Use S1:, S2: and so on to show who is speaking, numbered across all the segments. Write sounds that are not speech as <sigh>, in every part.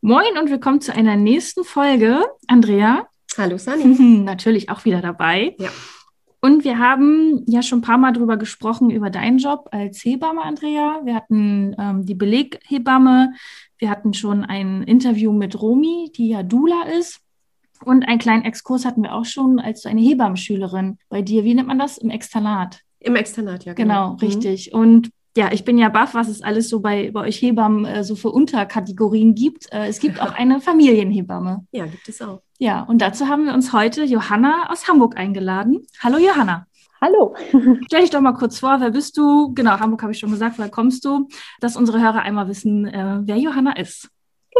S1: Moin und willkommen zu einer nächsten Folge. Andrea,
S2: Hallo Sunny. <laughs>
S1: natürlich auch wieder dabei.
S2: Ja.
S1: Und wir haben ja schon ein paar Mal drüber gesprochen, über deinen Job als Hebamme, Andrea. Wir hatten ähm, die Beleghebamme. Wir hatten schon ein Interview mit Romi, die ja Dula ist. Und einen kleinen Exkurs hatten wir auch schon als du eine Hebammenschülerin bei dir. Wie nennt man das? Im Externat.
S2: Im Externat, ja.
S1: Genau,
S2: Mhm.
S1: richtig. Und ja, ich bin ja baff, was es alles so bei, bei euch Hebammen äh, so für Unterkategorien gibt. Äh, es gibt auch <laughs> eine Familienhebamme.
S2: Ja, gibt es auch.
S1: Ja, und dazu haben wir uns heute Johanna aus Hamburg eingeladen. Hallo Johanna.
S3: Hallo. <laughs>
S1: Stell dich doch mal kurz vor, wer bist du? Genau, Hamburg habe ich schon gesagt, woher kommst du? Dass unsere Hörer einmal wissen, äh, wer Johanna ist.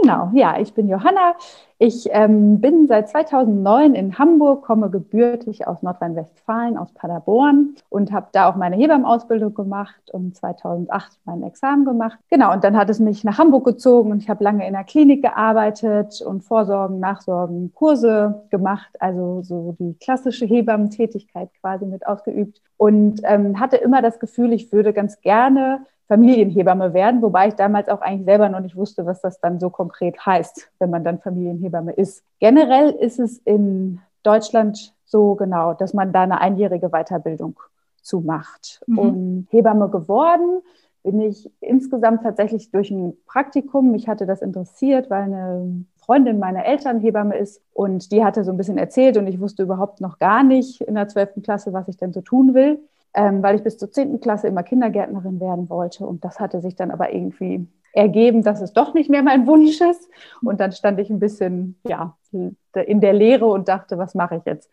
S3: Genau, ja, ich bin Johanna. Ich ähm, bin seit 2009 in Hamburg, komme gebürtig aus Nordrhein-Westfalen, aus Paderborn und habe da auch meine Hebammenausbildung gemacht und 2008 mein Examen gemacht. Genau, und dann hat es mich nach Hamburg gezogen und ich habe lange in der Klinik gearbeitet und Vorsorgen, Nachsorgen, Kurse gemacht, also so die klassische Hebammentätigkeit quasi mit ausgeübt und ähm, hatte immer das Gefühl, ich würde ganz gerne Familienhebamme werden, wobei ich damals auch eigentlich selber noch nicht wusste, was das dann so konkret heißt, wenn man dann Familienhebamme ist. Generell ist es in Deutschland so genau, dass man da eine einjährige Weiterbildung zu macht.
S1: Mhm.
S3: Und Hebamme geworden bin ich insgesamt tatsächlich durch ein Praktikum. Mich hatte das interessiert, weil eine Freundin meiner Eltern Hebamme ist und die hatte so ein bisschen erzählt und ich wusste überhaupt noch gar nicht in der 12. Klasse, was ich denn so tun will ähm, weil ich bis zur 10. Klasse immer Kindergärtnerin werden wollte. Und das hatte sich dann aber irgendwie ergeben, dass es doch nicht mehr mein Wunsch ist. Und dann stand ich ein bisschen ja, in der Leere und dachte, was mache ich jetzt?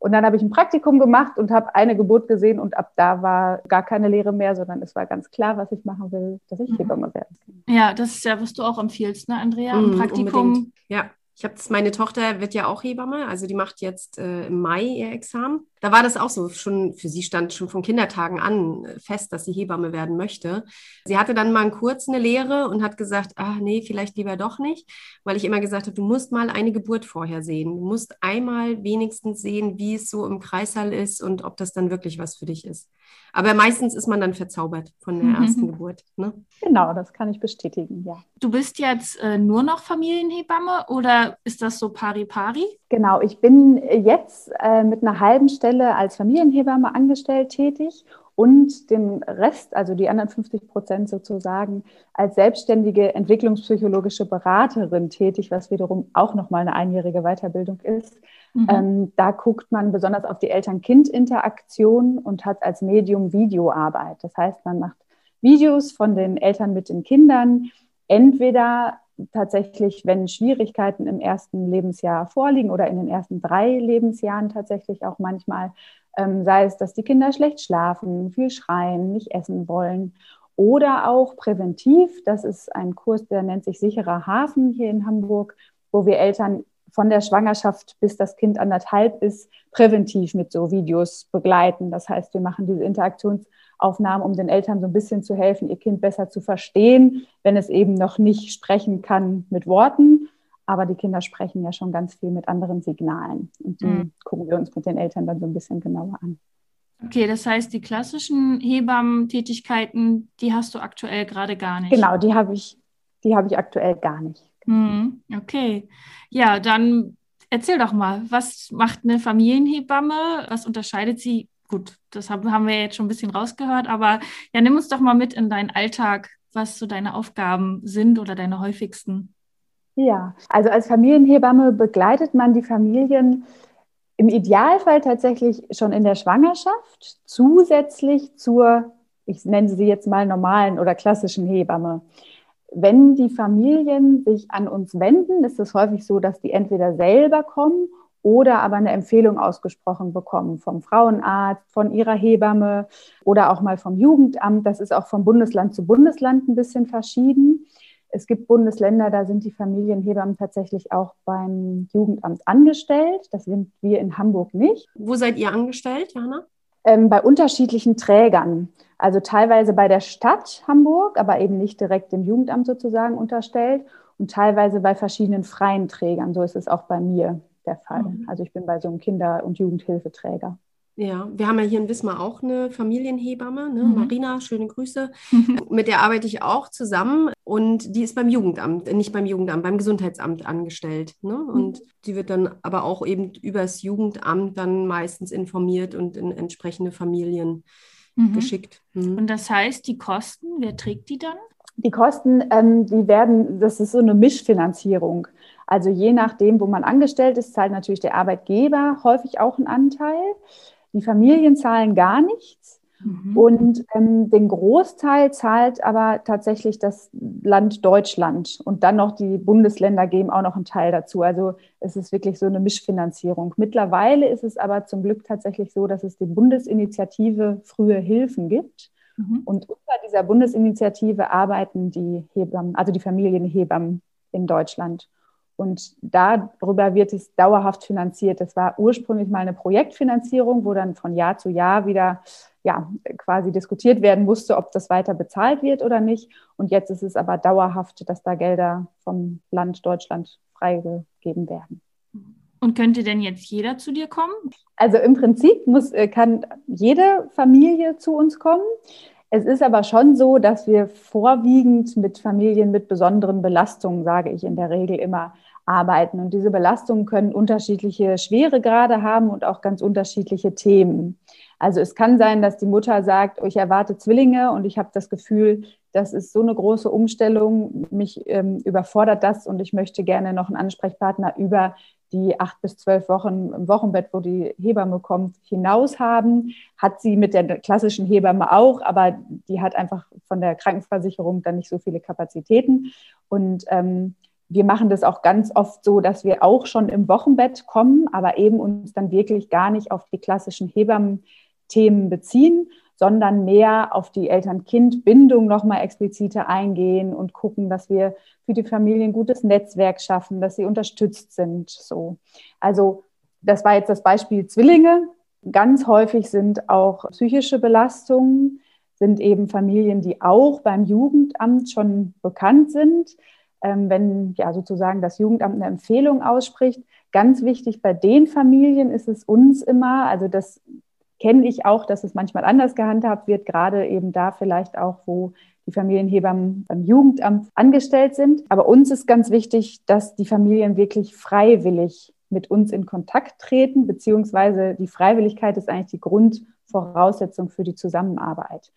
S3: Und dann habe ich ein Praktikum gemacht und habe eine Geburt gesehen und ab da war gar keine Lehre mehr, sondern es war ganz klar, was ich machen will, dass ich
S1: Mhm.
S3: Hebamme werden kann.
S1: Ja, das ist ja, was du auch empfiehlst, ne, Andrea? Ein
S2: Mhm,
S1: Praktikum.
S2: unbedingt. Ja, ich habe meine Tochter wird ja auch Hebamme, also die macht jetzt äh, im Mai ihr Examen. Da war das auch so, schon für sie stand schon von Kindertagen an äh, fest, dass sie Hebamme werden möchte. Sie hatte dann mal kurz eine Lehre und hat gesagt, ach nee, vielleicht lieber doch nicht, weil ich immer gesagt habe, du musst mal eine Geburt vorher sehen. Du musst einmal wenigstens sehen, wie es so im Kreissaal ist und ob das dann wirklich was für dich ist. Aber meistens ist man dann verzaubert von der
S1: Mhm.
S2: ersten Geburt. Ne?
S3: Genau, das kann ich bestätigen, ja.
S1: Du bist jetzt äh, nur noch Familienhebamme oder ist das so pari-pari?
S3: Genau, ich bin jetzt äh, mit einer halben Stelle als Familienhebamme angestellt tätig und den Rest, also die anderen 50 Prozent sozusagen, als selbstständige entwicklungspsychologische Beraterin tätig, was wiederum auch nochmal eine einjährige Weiterbildung ist.
S1: Mhm.
S3: Ähm, da guckt man besonders auf die Eltern-Kind-Interaktion und hat als Medium Videoarbeit. Das heißt, man macht Videos von den Eltern mit den Kindern, entweder tatsächlich, wenn Schwierigkeiten im ersten Lebensjahr vorliegen oder in den ersten drei Lebensjahren tatsächlich auch manchmal, ähm, sei es, dass die Kinder schlecht schlafen, viel schreien, nicht essen wollen. Oder auch präventiv, das ist ein Kurs, der nennt sich Sicherer Hafen hier in Hamburg, wo wir Eltern von der Schwangerschaft bis das Kind anderthalb ist, präventiv mit so Videos begleiten. Das heißt, wir machen diese Interaktionsaufnahmen, um den Eltern so ein bisschen zu helfen, ihr Kind besser zu verstehen, wenn es eben noch nicht sprechen kann mit Worten. Aber die Kinder sprechen ja schon ganz viel mit anderen Signalen. Und die
S1: Mhm.
S3: gucken wir uns mit den Eltern dann so ein bisschen genauer an.
S1: Okay, das heißt, die klassischen Hebammentätigkeiten, die hast du aktuell gerade gar nicht.
S3: Genau, die habe ich, die habe ich aktuell gar nicht.
S1: Mhm, okay. Ja, dann erzähl doch mal, was macht eine Familienhebamme? Was unterscheidet sie? Gut, das haben, wir jetzt schon ein bisschen rausgehört, aber ja, nimm uns doch mal mit in deinen Alltag, was so deine Aufgaben sind oder deine häufigsten.
S3: Ja, also als Familienhebamme begleitet man die Familien im Idealfall tatsächlich schon in der Schwangerschaft zusätzlich zur, ich nenne sie jetzt mal normalen oder klassischen Hebamme. Wenn die Familien sich an uns wenden, ist es häufig so, dass die entweder selber kommen oder aber eine Empfehlung ausgesprochen bekommen vom Frauenarzt, von ihrer Hebamme oder auch mal vom Jugendamt. Das ist auch von Bundesland zu Bundesland ein bisschen verschieden. Es gibt Bundesländer, da sind die Familienhebammen tatsächlich auch beim Jugendamt angestellt. Das sind wir in Hamburg nicht.
S2: Wo seid ihr angestellt, Jana?
S3: Ähm, bei unterschiedlichen Trägern. Also teilweise bei der Stadt Hamburg, aber eben nicht direkt dem Jugendamt sozusagen unterstellt und teilweise bei verschiedenen freien Trägern. So ist es auch bei mir der Fall. Mhm. Also ich bin bei so einem Kinder- und Jugendhilfeträger.
S2: Ja, wir haben ja hier in Wismar auch eine Familienhebamme, ne? Mhm. Marina, schöne Grüße. <laughs> Mit der arbeite ich auch zusammen und die ist beim Jugendamt, nicht beim Jugendamt, beim Gesundheitsamt angestellt. Ne? Mhm. Und die wird dann aber auch eben übers Jugendamt dann meistens informiert und in entsprechende Familien mhm. geschickt.
S1: Mhm. Und das heißt, die Kosten, wer trägt die dann?
S3: Die Kosten, ähm, die werden, das ist so eine Mischfinanzierung. Also je nachdem, wo man angestellt ist, zahlt natürlich der Arbeitgeber häufig auch einen Anteil. Die Familien zahlen gar nichts. Mhm. Und ähm, den Großteil zahlt aber tatsächlich das Land Deutschland. Und dann noch die Bundesländer geben auch noch einen Teil dazu. Also es ist wirklich so eine Mischfinanzierung. Mittlerweile ist es aber zum Glück tatsächlich so, dass es die Bundesinitiative Frühe Hilfen gibt. Mhm. Und unter dieser Bundesinitiative arbeiten die Hebammen, also die Familienhebammen in Deutschland. Und darüber wird es dauerhaft finanziert. Das war ursprünglich mal eine Projektfinanzierung, wo dann von Jahr zu Jahr wieder ja, quasi diskutiert werden musste, ob das weiter bezahlt wird oder nicht. Und jetzt ist es aber dauerhaft, dass da Gelder vom Land Deutschland freigegeben werden.
S1: Und könnte denn jetzt jeder zu dir kommen?
S3: Also im Prinzip muss, äh, kann jede Familie zu uns kommen. Es ist aber schon so, dass wir vorwiegend mit Familien mit besonderen Belastungen, sage ich in der Regel immer, arbeiten. Und diese Belastungen können unterschiedliche Schweregrade haben und auch ganz unterschiedliche Themen. Also es kann sein, dass die Mutter sagt, oh, ich erwarte Zwillinge und ich habe das Gefühl, das ist so eine große Umstellung, mich ähm, überfordert das und ich möchte gerne noch einen Ansprechpartner über die acht bis zwölf Wochen im Wochenbett, wo die Hebamme kommt, hinaus haben. Hat sie mit der klassischen Hebamme auch, aber die hat einfach von der Krankenversicherung dann nicht so viele Kapazitäten. Und ähm, wir machen das auch ganz oft so, dass wir auch schon im Wochenbett kommen, aber eben uns dann wirklich gar nicht auf die klassischen Hebammen-Themen beziehen, sondern mehr auf die Eltern-Kind-Bindung nochmal expliziter eingehen und gucken, dass wir für die Familie ein gutes Netzwerk schaffen, dass sie unterstützt sind. So. Also das war jetzt das Beispiel Zwillinge. Ganz häufig sind auch psychische Belastungen, sind eben Familien, die auch beim Jugendamt schon bekannt sind wenn ja sozusagen das Jugendamt eine Empfehlung ausspricht. Ganz wichtig bei den Familien ist es uns immer, also das kenne ich auch, dass es manchmal anders gehandhabt wird, gerade eben da vielleicht auch, wo die Familienhebammen beim Jugendamt angestellt sind. Aber uns ist ganz wichtig, dass die Familien wirklich freiwillig mit uns in Kontakt treten, beziehungsweise die Freiwilligkeit ist eigentlich die Grundvoraussetzung für die Zusammenarbeit.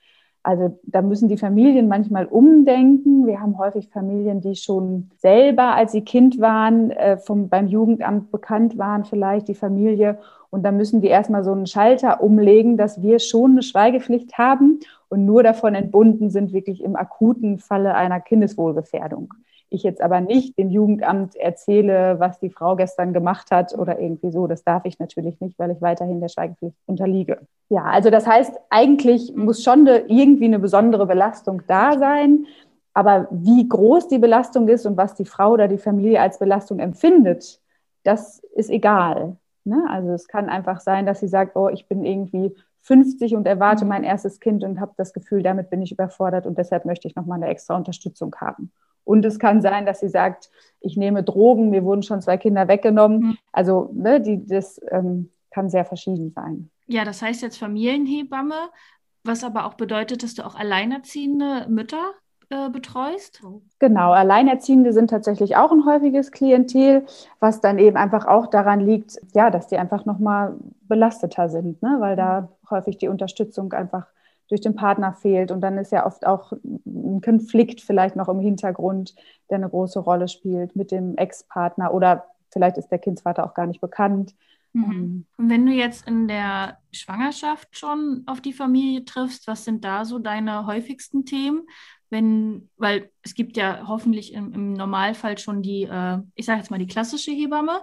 S3: Also da müssen die Familien manchmal umdenken. Wir haben häufig Familien, die schon selber, als sie Kind waren, äh, vom, beim Jugendamt bekannt waren, vielleicht die Familie. Und da müssen die erstmal so einen Schalter umlegen, dass wir schon eine Schweigepflicht haben und nur davon entbunden sind, wirklich im akuten Falle einer Kindeswohlgefährdung ich jetzt aber nicht dem Jugendamt erzähle, was die Frau gestern gemacht hat oder irgendwie so. Das darf ich natürlich nicht, weil ich weiterhin der Schweigepflicht unterliege. Ja, also das heißt, eigentlich muss schon eine, irgendwie eine besondere Belastung da sein. Aber wie groß die Belastung ist und was die Frau oder die Familie als Belastung empfindet, das ist egal. Ne? Also es kann einfach sein, dass sie sagt, oh, ich bin irgendwie 50 und erwarte mein erstes Kind und habe das Gefühl, damit bin ich überfordert und deshalb möchte ich nochmal eine extra Unterstützung haben. Und es kann sein, dass sie sagt, ich nehme Drogen, mir wurden schon zwei Kinder weggenommen. Mhm. Also ne, die, das ähm, kann sehr verschieden sein.
S1: Ja, das heißt jetzt Familienhebamme, was aber auch bedeutet, dass du auch alleinerziehende Mütter äh, betreust?
S3: Genau, Alleinerziehende sind tatsächlich auch ein häufiges Klientel, was dann eben einfach auch daran liegt, ja, dass die einfach nochmal belasteter sind, ne? weil da häufig die Unterstützung einfach durch den Partner fehlt. Und dann ist ja oft auch ein Konflikt vielleicht noch im Hintergrund, der eine große Rolle spielt mit dem Ex-Partner oder vielleicht ist der Kindsvater auch gar nicht bekannt.
S1: Mhm. Ähm, Und wenn du jetzt in der Schwangerschaft schon auf die Familie triffst, was sind da so deine häufigsten Themen? Wenn, weil es gibt ja hoffentlich im, im Normalfall schon die, äh, ich sage jetzt mal die klassische Hebamme.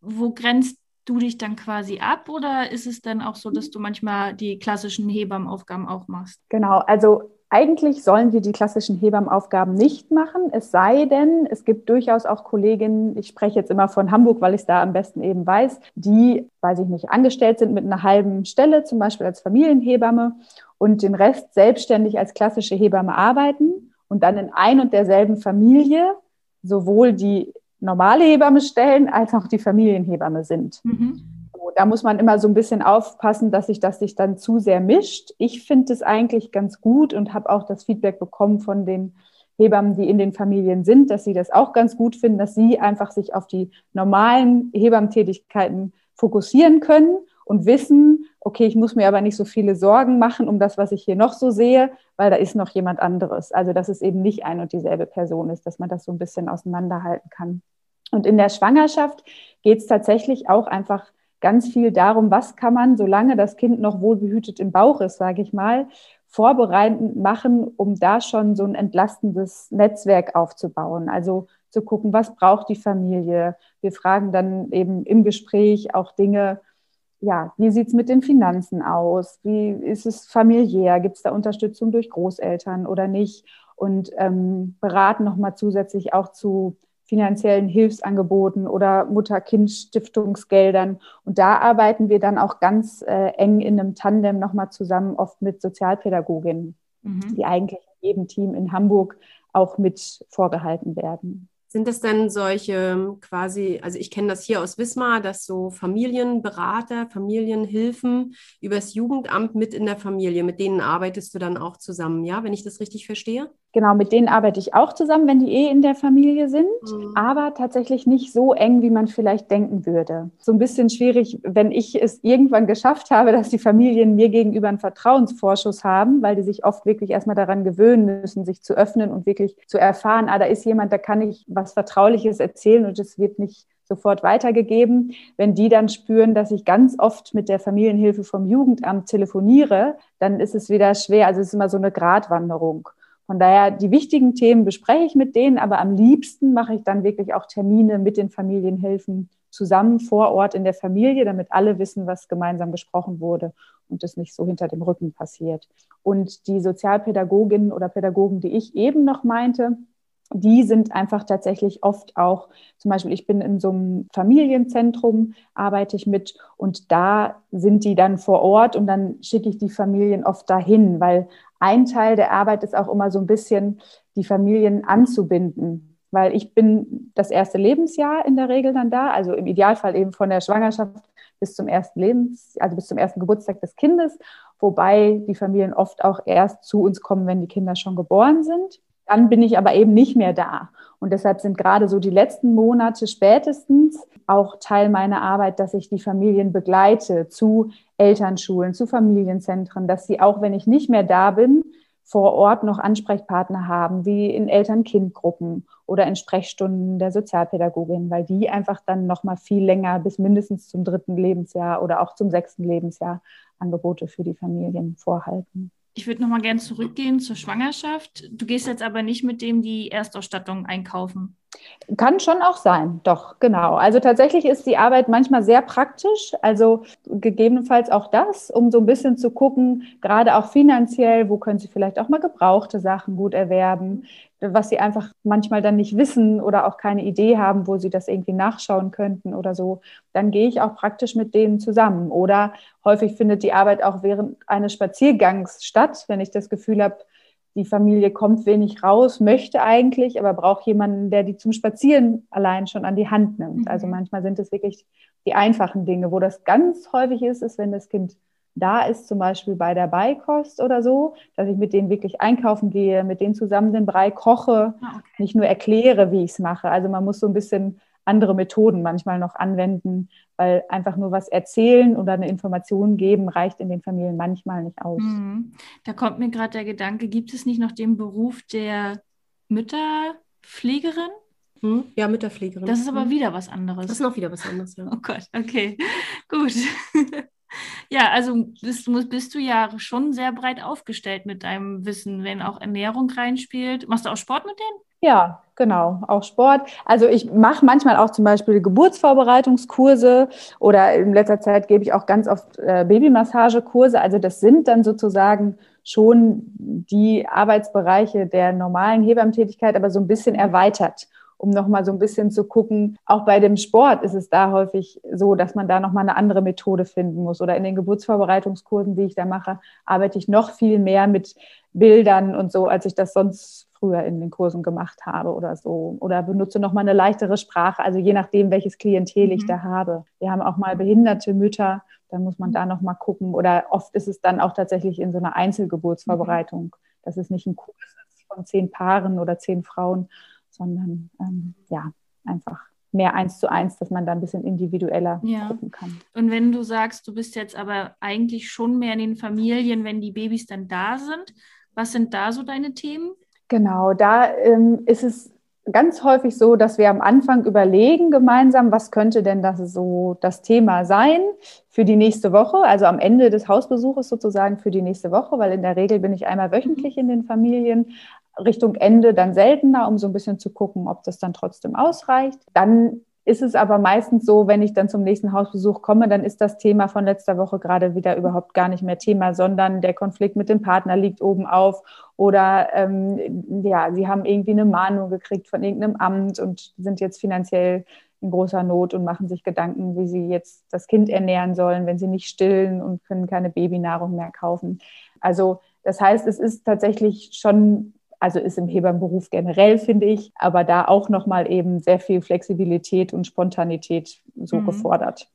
S1: Wo grenzt du dich dann quasi ab oder ist es dann auch so, dass du manchmal die klassischen Hebammenaufgaben auch machst?
S3: Genau, also eigentlich sollen wir die klassischen Hebammenaufgaben nicht machen, es sei denn, es gibt durchaus auch Kolleginnen, ich spreche jetzt immer von Hamburg, weil ich es da am besten eben weiß, die, weiß ich nicht, angestellt sind mit einer halben Stelle, zum Beispiel als Familienhebamme und den Rest selbstständig als klassische Hebamme arbeiten und dann in ein und derselben Familie sowohl die normale Hebamme stellen als auch die Familienhebamme sind. Mhm da muss man immer so ein bisschen aufpassen, dass sich das sich dann zu sehr mischt. Ich finde es eigentlich ganz gut und habe auch das Feedback bekommen von den Hebammen, die in den Familien sind, dass sie das auch ganz gut finden, dass sie einfach sich auf die normalen Hebammentätigkeiten fokussieren können und wissen, okay, ich muss mir aber nicht so viele Sorgen machen um das, was ich hier noch so sehe, weil da ist noch jemand anderes. Also dass es eben nicht ein und dieselbe Person ist, dass man das so ein bisschen auseinanderhalten kann. Und in der Schwangerschaft geht es tatsächlich auch einfach ganz viel darum, was kann man, solange das Kind noch wohlbehütet im Bauch ist, sage ich mal, vorbereitend machen, um da schon so ein entlastendes Netzwerk aufzubauen. Also zu gucken, was braucht die Familie. Wir fragen dann eben im Gespräch auch Dinge, ja, wie sieht es mit den Finanzen aus? Wie ist es familiär? Gibt es da Unterstützung durch Großeltern oder nicht? Und ähm, beraten nochmal zusätzlich auch zu finanziellen Hilfsangeboten oder Mutter-Kind-Stiftungsgeldern. Und da arbeiten wir dann auch ganz äh, eng in einem Tandem nochmal zusammen, oft mit Sozialpädagoginnen, mhm. die eigentlich in jedem Team in Hamburg auch mit vorgehalten werden.
S2: Sind es denn solche quasi, also ich kenne das hier aus Wismar, dass so Familienberater, Familienhilfen übers Jugendamt mit in der Familie, mit denen arbeitest du dann auch zusammen, ja, wenn ich das richtig verstehe?
S3: Genau, mit denen arbeite ich auch zusammen, wenn die eh in der Familie sind, mhm. aber tatsächlich nicht so eng, wie man vielleicht denken würde. So ein bisschen schwierig, wenn ich es irgendwann geschafft habe, dass die Familien mir gegenüber einen Vertrauensvorschuss haben, weil die sich oft wirklich erstmal daran gewöhnen müssen, sich zu öffnen und wirklich zu erfahren, ah, da ist jemand, da kann ich was Vertrauliches erzählen und es wird nicht sofort weitergegeben. Wenn die dann spüren, dass ich ganz oft mit der Familienhilfe vom Jugendamt telefoniere, dann ist es wieder schwer. Also es ist immer so eine Gratwanderung. Von daher, die wichtigen Themen bespreche ich mit denen, aber am liebsten mache ich dann wirklich auch Termine mit den Familienhilfen zusammen vor Ort in der Familie, damit alle wissen, was gemeinsam gesprochen wurde und es nicht so hinter dem Rücken passiert. Und die Sozialpädagoginnen oder Pädagogen, die ich eben noch meinte, die sind einfach tatsächlich oft auch, zum Beispiel, ich bin in so einem Familienzentrum, arbeite ich mit und da sind die dann vor Ort und dann schicke ich die Familien oft dahin, weil ein Teil der Arbeit ist auch immer so ein bisschen, die Familien anzubinden. Weil ich bin das erste Lebensjahr in der Regel dann da, also im Idealfall eben von der Schwangerschaft bis zum ersten Lebens, also bis zum ersten Geburtstag des Kindes, wobei die Familien oft auch erst zu uns kommen, wenn die Kinder schon geboren sind. Dann bin ich aber eben nicht mehr da. Und deshalb sind gerade so die letzten Monate spätestens auch Teil meiner Arbeit, dass ich die Familien begleite zu Elternschulen, zu Familienzentren, dass sie auch, wenn ich nicht mehr da bin, vor Ort noch Ansprechpartner haben, wie in Eltern-Kind-Gruppen oder in Sprechstunden der Sozialpädagogin, weil die einfach dann noch mal viel länger bis mindestens zum dritten Lebensjahr oder auch zum sechsten Lebensjahr Angebote für die Familien vorhalten.
S1: Ich würde nochmal gerne zurückgehen zur Schwangerschaft. Du gehst jetzt aber nicht mit dem die Erstausstattung einkaufen.
S3: Kann schon auch sein, doch, genau. Also tatsächlich ist die Arbeit manchmal sehr praktisch, also gegebenenfalls auch das, um so ein bisschen zu gucken, gerade auch finanziell, wo können Sie vielleicht auch mal gebrauchte Sachen gut erwerben, was Sie einfach manchmal dann nicht wissen oder auch keine Idee haben, wo Sie das irgendwie nachschauen könnten oder so. Dann gehe ich auch praktisch mit denen zusammen. Oder häufig findet die Arbeit auch während eines Spaziergangs statt, wenn ich das Gefühl habe, die Familie kommt wenig raus, möchte eigentlich, aber braucht jemanden, der die zum Spazieren allein schon an die Hand nimmt. Mhm. Also manchmal sind es wirklich die einfachen Dinge. Wo das ganz häufig ist, ist, wenn das Kind da ist, zum Beispiel bei der Beikost oder so, dass ich mit denen wirklich einkaufen gehe, mit denen zusammen den Brei koche, ah, okay. nicht nur erkläre, wie ich es mache. Also man muss so ein bisschen andere Methoden manchmal noch anwenden, weil einfach nur was erzählen oder eine Information geben reicht in den Familien manchmal nicht aus. Mhm.
S1: Da kommt mir gerade der Gedanke, gibt es nicht noch den Beruf der Mütterpflegerin?
S2: Hm? Ja, Mütterpflegerin.
S1: Das ist aber hm. wieder was anderes.
S2: Das ist noch wieder was anderes, ja.
S1: Oh Gott, okay, <laughs> gut. ja, also bist, bist du ja schon sehr breit aufgestellt mit deinem Wissen, wenn auch Ernährung reinspielt. Machst du auch Sport mit denen?
S3: Ja, genau, auch Sport. Also ich mache manchmal auch zum Beispiel Geburtsvorbereitungskurse oder in letzter Zeit gebe ich auch ganz oft äh, Babymassagekurse. Also das sind dann sozusagen schon die Arbeitsbereiche der normalen Hebammentätigkeit, aber so ein bisschen erweitert um nochmal so ein bisschen zu gucken. Auch bei dem Sport ist es da häufig so, dass man da nochmal eine andere Methode finden muss. Oder in den Geburtsvorbereitungskursen, die ich da mache, arbeite ich noch viel mehr mit Bildern und so, als ich das sonst früher in den Kursen gemacht habe oder so. Oder benutze nochmal eine leichtere Sprache, also je nachdem, welches Klientel ich mhm. da habe. Wir haben auch mal behinderte Mütter, dann muss man da nochmal gucken. Oder oft ist es dann auch tatsächlich in so einer Einzelgeburtsvorbereitung, mhm. dass es nicht ein Kurs ist von zehn Paaren oder zehn Frauen, sondern ähm, ja, einfach mehr eins zu eins, dass man da ein bisschen individueller ja. gucken kann.
S1: Und wenn du sagst, du bist jetzt aber eigentlich schon mehr in den Familien, wenn die Babys dann da sind, was sind da so deine Themen?
S3: Genau, da ähm, ist es ganz häufig so, dass wir am Anfang überlegen gemeinsam, was könnte denn das so das Thema sein für die nächste Woche, also am Ende des Hausbesuches sozusagen für die nächste Woche, weil in der Regel bin ich einmal wöchentlich in den Familien, Richtung Ende dann seltener, um so ein bisschen zu gucken, ob das dann trotzdem ausreicht. Dann ist es aber meistens so, wenn ich dann zum nächsten Hausbesuch komme, dann ist das Thema von letzter Woche gerade wieder überhaupt gar nicht mehr Thema, sondern der Konflikt mit dem Partner liegt oben auf oder ähm, ja, sie haben irgendwie eine Mahnung gekriegt von irgendeinem Amt und sind jetzt finanziell in großer Not und machen sich Gedanken, wie sie jetzt das Kind ernähren sollen, wenn sie nicht stillen und können keine Babynahrung mehr kaufen. Also das heißt, es ist tatsächlich schon also ist im Hebammenberuf generell, finde ich, aber da auch nochmal eben sehr viel Flexibilität und Spontanität so mhm. gefordert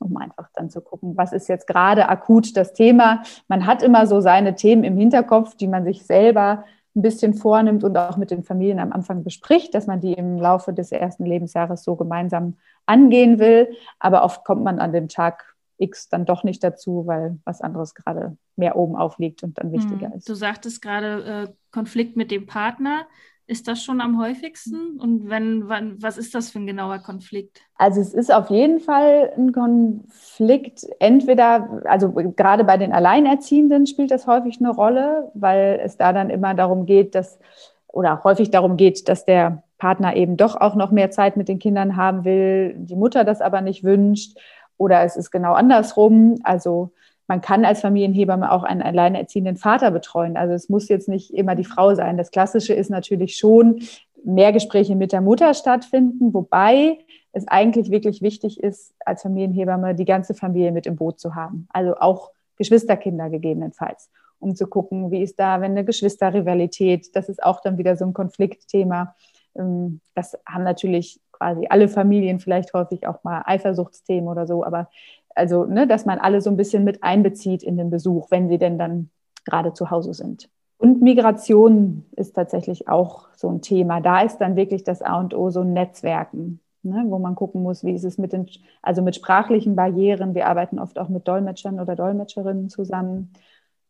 S3: um einfach dann zu gucken, was ist jetzt gerade akut das Thema. Man hat immer so seine Themen im Hinterkopf, die man sich selber ein bisschen vornimmt und auch mit den Familien am Anfang bespricht, dass man die im Laufe des ersten Lebensjahres so gemeinsam angehen will. Aber oft kommt man an dem Tag X dann doch nicht dazu, weil was anderes gerade mehr oben aufliegt und dann wichtiger hm. ist.
S1: Du sagtest gerade äh, Konflikt mit dem Partner. Ist das schon am häufigsten? Und wenn, wann, was ist das für ein genauer Konflikt?
S3: Also es ist auf jeden Fall ein Konflikt. Entweder, also gerade bei den Alleinerziehenden spielt das häufig eine Rolle, weil es da dann immer darum geht, dass, oder häufig darum geht, dass der Partner eben doch auch noch mehr Zeit mit den Kindern haben will, die Mutter das aber nicht wünscht oder es ist genau andersrum. Also man kann als Familienhebamme auch einen alleinerziehenden Vater betreuen. Also es muss jetzt nicht immer die Frau sein. Das Klassische ist natürlich schon, mehr Gespräche mit der Mutter stattfinden, wobei es eigentlich wirklich wichtig ist, als Familienhebamme die ganze Familie mit im Boot zu haben. Also auch Geschwisterkinder gegebenenfalls, um zu gucken, wie ist da, wenn eine Geschwisterrivalität, das ist auch dann wieder so ein Konfliktthema. Ähm, das haben natürlich quasi alle Familien vielleicht häufig auch mal Eifersuchtsthemen oder so, aber also, ne, dass man alle so ein bisschen mit einbezieht in den Besuch, wenn sie denn dann gerade zu Hause sind. Und Migration ist tatsächlich auch so ein Thema. Da ist dann wirklich das A und O so Netzwerken, ne, wo man gucken muss, wie ist es mit den, also mit sprachlichen Barrieren. Wir arbeiten oft auch mit Dolmetschern oder Dolmetscherinnen zusammen.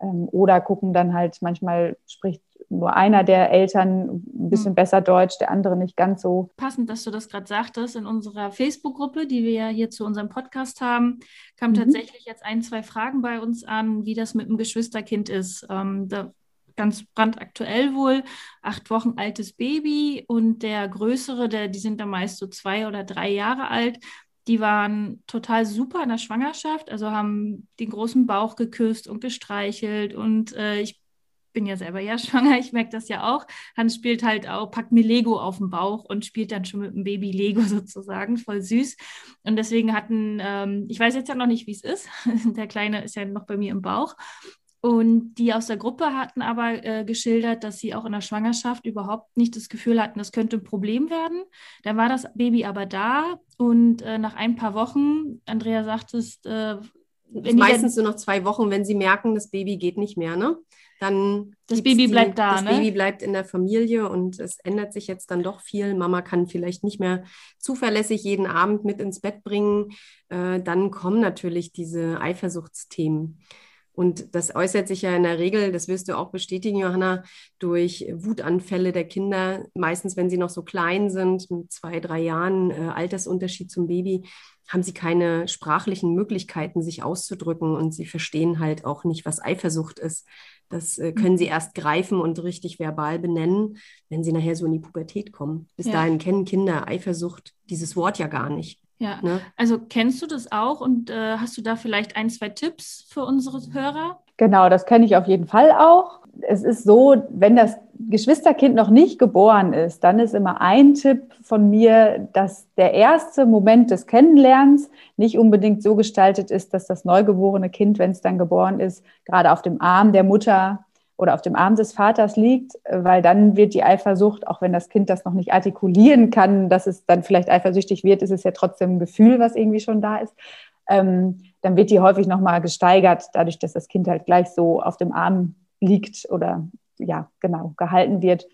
S3: Ähm, oder gucken dann halt, manchmal spricht nur einer der Eltern ein bisschen hm. besser Deutsch, der andere nicht ganz so.
S1: Passend, dass du das gerade sagtest, in unserer Facebook-Gruppe, die wir ja hier zu unserem Podcast haben, kamen mhm. tatsächlich jetzt ein, zwei Fragen bei uns an, wie das mit dem Geschwisterkind ist. Ähm, da ganz brandaktuell wohl, acht Wochen altes Baby und der größere, der, die sind dann meist so zwei oder drei Jahre alt, die waren total super in der Schwangerschaft, also haben den großen Bauch geküsst und gestreichelt. Und äh, ich bin ja selber ja <laughs> schwanger, ich merke das ja auch. Hans spielt halt auch, packt mir Lego auf den Bauch und spielt dann schon mit dem Baby Lego <laughs> sozusagen, voll süß. Und deswegen hatten, ähm, ich weiß jetzt ja noch nicht, wie es ist. <laughs> Der Kleine ist ja noch bei mir im Bauch. Und die aus der Gruppe hatten aber äh, geschildert, dass sie auch in der Schwangerschaft überhaupt nicht das Gefühl hatten, das könnte ein Problem werden. Dann war das Baby aber da und äh, nach ein paar Wochen, Andrea sagt es, äh,
S2: meistens nur noch zwei Wochen, wenn sie merken, das Baby geht nicht mehr, ne? Dann
S1: das Baby die, bleibt da,
S2: das ne? Baby bleibt in der Familie und es ändert sich jetzt dann doch viel. Mama kann vielleicht nicht mehr zuverlässig jeden Abend mit ins Bett bringen. Äh, dann kommen natürlich diese Eifersuchtsthemen. Und das äußert sich ja in der Regel, das wirst du auch bestätigen, Johanna, durch Wutanfälle der Kinder. Meistens, wenn sie noch so klein sind, mit zwei, drei Jahren äh, Altersunterschied zum Baby, haben sie keine sprachlichen Möglichkeiten, sich auszudrücken und sie verstehen halt auch nicht, was Eifersucht ist. Das äh, können sie erst greifen und richtig verbal benennen, wenn sie nachher so in die Pubertät kommen. Bis
S1: Ja.
S2: dahin kennen Kinder Eifersucht dieses Wort ja gar nicht.
S1: Ja,
S2: Ne?
S1: also kennst du das auch und äh, hast du da vielleicht ein, zwei Tipps für unsere Hörer?
S3: Genau, das kenne ich auf jeden Fall auch. Es ist so, wenn das Geschwisterkind noch nicht geboren ist, dann ist immer ein Tipp von mir, dass der erste Moment des Kennenlernens nicht unbedingt so gestaltet ist, dass das neugeborene Kind, wenn es dann geboren ist, gerade auf dem Arm der Mutter oder auf dem Arm des Vaters liegt, weil dann wird die Eifersucht, auch wenn das Kind das noch nicht artikulieren kann, dass es dann vielleicht eifersüchtig wird, ist es ja trotzdem ein Gefühl, was irgendwie schon da ist. Ähm, dann wird die häufig nochmal gesteigert, dadurch, dass das Kind halt gleich so auf dem Arm liegt oder ja, genau, gehalten wird.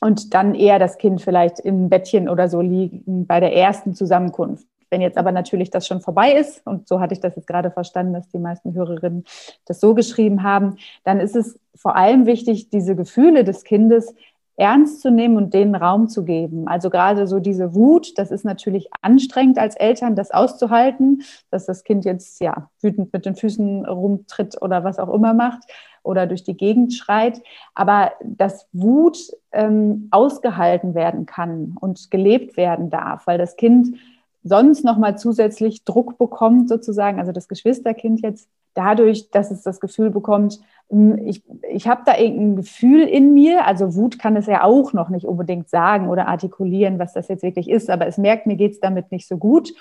S3: Und dann eher das Kind vielleicht im Bettchen oder so liegen bei der ersten Zusammenkunft. Wenn jetzt aber natürlich das schon vorbei ist, und so hatte ich das jetzt gerade verstanden, dass die meisten Hörerinnen das so geschrieben haben, dann ist es vor allem wichtig, diese Gefühle des Kindes ernst zu nehmen und denen Raum zu geben. Also gerade so diese Wut, das ist natürlich anstrengend als Eltern, das auszuhalten, dass das Kind jetzt ja wütend mit den Füßen rumtritt oder was auch immer macht oder durch die Gegend schreit. Aber dass Wut ähm, ausgehalten werden kann und gelebt werden darf, weil das Kind sonst nochmal zusätzlich Druck bekommt, sozusagen, also das Geschwisterkind jetzt, dadurch, dass es das Gefühl bekommt, hm, ich, ich habe da irgendein Gefühl in mir, also Wut kann es ja auch noch nicht unbedingt sagen oder artikulieren, was das jetzt wirklich ist, aber es merkt, mir geht es damit nicht so gut.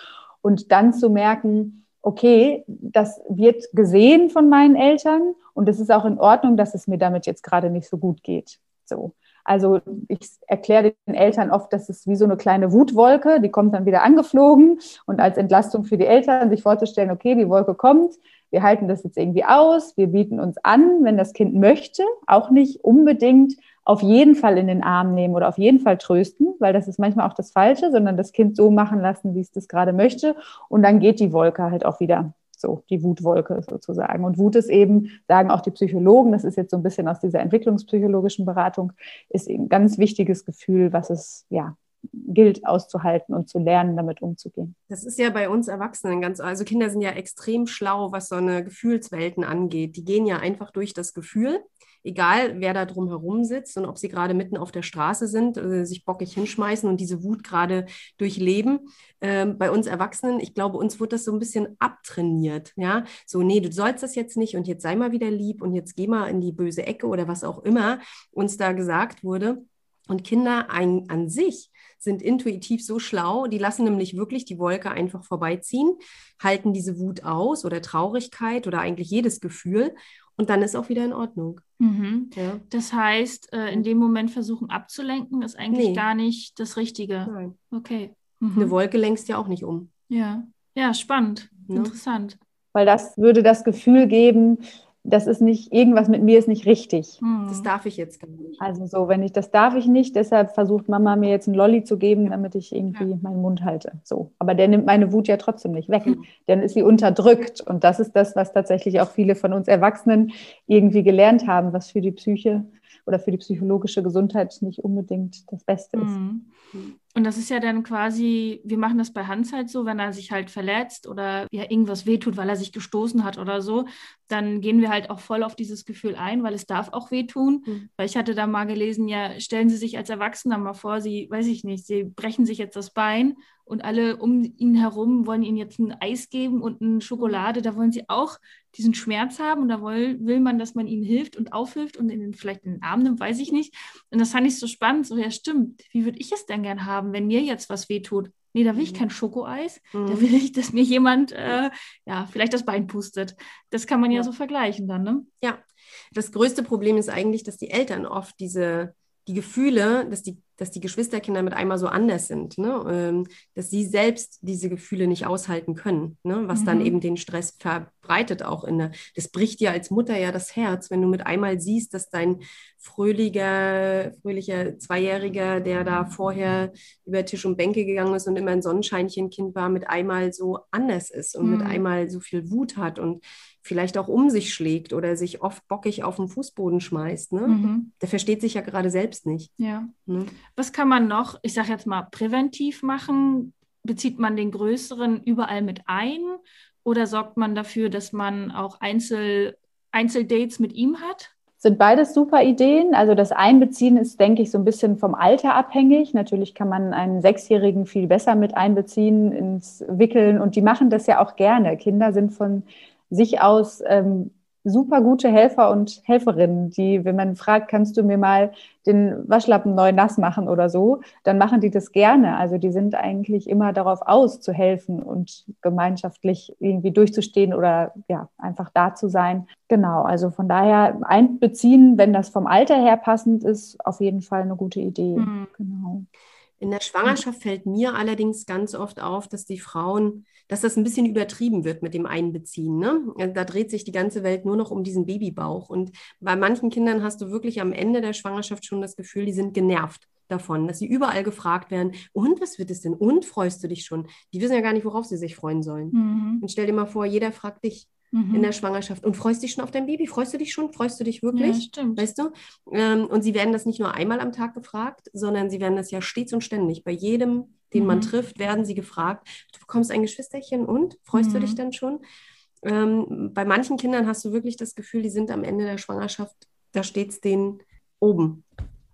S3: Und dann zu merken, okay, das wird gesehen von meinen Eltern und es ist auch in Ordnung, dass es mir damit jetzt gerade nicht so gut geht. So. Also ich erkläre den Eltern oft, dass es wie so eine kleine Wutwolke, die kommt dann wieder angeflogen und als Entlastung für die Eltern sich vorzustellen, okay, die Wolke kommt, wir halten das jetzt irgendwie aus, wir bieten uns an, wenn das Kind möchte, auch nicht unbedingt auf jeden Fall in den Arm nehmen oder auf jeden Fall trösten, weil das ist manchmal auch das Falsche, sondern das Kind so machen lassen, wie es das gerade möchte und dann geht die Wolke halt auch wieder so die Wutwolke sozusagen. Und Wut ist eben, sagen auch die Psychologen, das ist jetzt so ein bisschen aus dieser entwicklungspsychologischen Beratung, ist ein ganz wichtiges Gefühl, was es ja gilt auszuhalten und zu lernen, damit umzugehen.
S2: Das ist ja bei uns Erwachsenen ganz, also Kinder sind ja extrem schlau, was so eine Gefühlswelten angeht. Die gehen ja einfach durch das Gefühl, egal wer da drum herum sitzt und ob sie gerade mitten auf der Straße sind, äh, sich bockig hinschmeißen und diese Wut gerade durchleben. Ähm, bei uns Erwachsenen, ich glaube, uns wird das so ein bisschen abtrainiert. Ja, so, nee, du sollst das jetzt nicht und jetzt sei mal wieder lieb und jetzt geh mal in die böse Ecke oder was auch immer uns da gesagt wurde. Und Kinder ein, an sich sind intuitiv so schlau, die lassen nämlich wirklich die Wolke einfach vorbeiziehen, halten diese Wut aus oder Traurigkeit oder eigentlich jedes Gefühl und dann ist auch wieder in Ordnung.
S1: Mhm.
S2: Ja.
S1: Das heißt, äh, in dem Moment versuchen abzulenken, ist eigentlich
S2: Nee.
S1: gar nicht das Richtige.
S2: Nein.
S1: Okay. Mhm.
S2: Eine Wolke lenkst ja auch nicht um.
S1: Ja. Ja, spannend.
S2: Ne?
S1: Interessant.
S3: Weil das würde das Gefühl geben, das ist nicht, irgendwas mit mir ist nicht richtig.
S1: Mhm.
S2: Das darf ich jetzt gar nicht.
S3: Also so, wenn ich, das darf ich nicht, deshalb versucht Mama mir jetzt einen Lolli zu geben, damit ich irgendwie meinen Mund halte. So. Aber der nimmt meine Wut ja trotzdem nicht weg.
S2: Mhm.
S3: Dann ist sie unterdrückt. Und das ist das, was tatsächlich auch viele von uns Erwachsenen irgendwie gelernt haben, was für die Psyche oder für die psychologische Gesundheit nicht unbedingt das Beste ist.
S1: Mhm. Und das ist ja dann quasi, wir machen das bei Hans halt so, wenn er sich halt verletzt oder ja irgendwas wehtut, weil er sich gestoßen hat oder so, dann gehen wir halt auch voll auf dieses Gefühl ein, weil es darf auch wehtun.
S2: Mhm.
S1: Weil ich hatte da mal gelesen, ja, stellen Sie sich als Erwachsener mal vor, Sie, weiß ich nicht, Sie brechen sich jetzt das Bein und alle um ihn herum wollen Ihnen jetzt ein Eis geben und eine Schokolade, da wollen Sie auch diesen Schmerz haben und da will, will man, dass man ihnen hilft und aufhilft und ihnen vielleicht in den Arm nimmt, weiß ich nicht. Und das fand ich so spannend, so ja stimmt, wie würde ich es denn gern haben, wenn mir jetzt was wehtut? Nee, da will ich kein Schokoeis, da
S2: Mhm.
S1: will ich, dass mir jemand, äh, ja, vielleicht das Bein pustet. Das kann man ja,
S2: Ja.
S1: so vergleichen dann, ne?
S2: Ja, das größte Problem ist eigentlich, dass die Eltern oft diese, die Gefühle, dass die, dass die Geschwisterkinder mit einmal so anders sind, ne? ähm, dass sie selbst diese Gefühle nicht aushalten können, ne? was dann
S1: Mhm.
S2: eben den Stress verbreitet auch in der, das bricht dir als Mutter ja das Herz, wenn du mit einmal siehst, dass dein fröhlicher, fröhlicher Zweijähriger, der da vorher über Tisch und Bänke gegangen ist und immer ein Sonnenscheinchenkind war, mit einmal so anders ist und mit
S1: Mhm.
S2: einmal so viel Wut hat und vielleicht auch um sich schlägt oder sich oft bockig auf den Fußboden schmeißt. Ne?
S1: Mhm.
S2: Der versteht sich ja gerade selbst nicht.
S1: Ja.
S2: Ne?
S1: Was kann man noch, ich sage jetzt mal, präventiv machen? Bezieht man den Größeren überall mit ein oder sorgt man dafür, dass man auch Einzel, Einzeldates mit ihm hat?
S3: Sind beides super Ideen. Also das Einbeziehen ist, denke ich, so ein bisschen vom Alter abhängig. Natürlich kann man einen Sechsjährigen viel besser mit einbeziehen ins Wickeln und die machen das ja auch gerne. Kinder sind von sich aus ähm, super gute Helfer und Helferinnen, die, wenn man fragt, kannst du mir mal den Waschlappen neu nass machen oder so, dann machen die das gerne. Also die sind eigentlich immer darauf aus, zu helfen und gemeinschaftlich irgendwie durchzustehen oder ja, einfach da zu sein. Genau, also von daher einbeziehen, wenn das vom Alter her passend ist, auf jeden Fall eine gute Idee. Mhm. Genau.
S2: In der Schwangerschaft fällt mir allerdings ganz oft auf, dass die Frauen, dass das ein bisschen übertrieben wird mit dem Einbeziehen. Ne? Also da dreht sich die ganze Welt nur noch um diesen Babybauch. Und bei manchen Kindern hast du wirklich am Ende der Schwangerschaft schon das Gefühl, die sind genervt davon, dass sie überall gefragt werden, und was wird es denn? Und freust du dich schon? Die wissen ja gar nicht, worauf sie sich freuen sollen. Mhm. Und stell dir mal vor, jeder fragt dich, mhm. in der Schwangerschaft. Und freust dich schon auf dein Baby? Freust du dich schon? Freust du dich wirklich? Ja,
S1: stimmt.
S2: Weißt du? Ähm, und sie werden das nicht nur einmal am Tag gefragt, sondern sie werden das ja stets und ständig. Bei jedem, den mhm. man trifft, werden sie gefragt, du bekommst ein Geschwisterchen und freust mhm. du dich dann schon? Ähm, bei manchen Kindern hast du wirklich das Gefühl, die sind am Ende der Schwangerschaft, da steht es denen oben.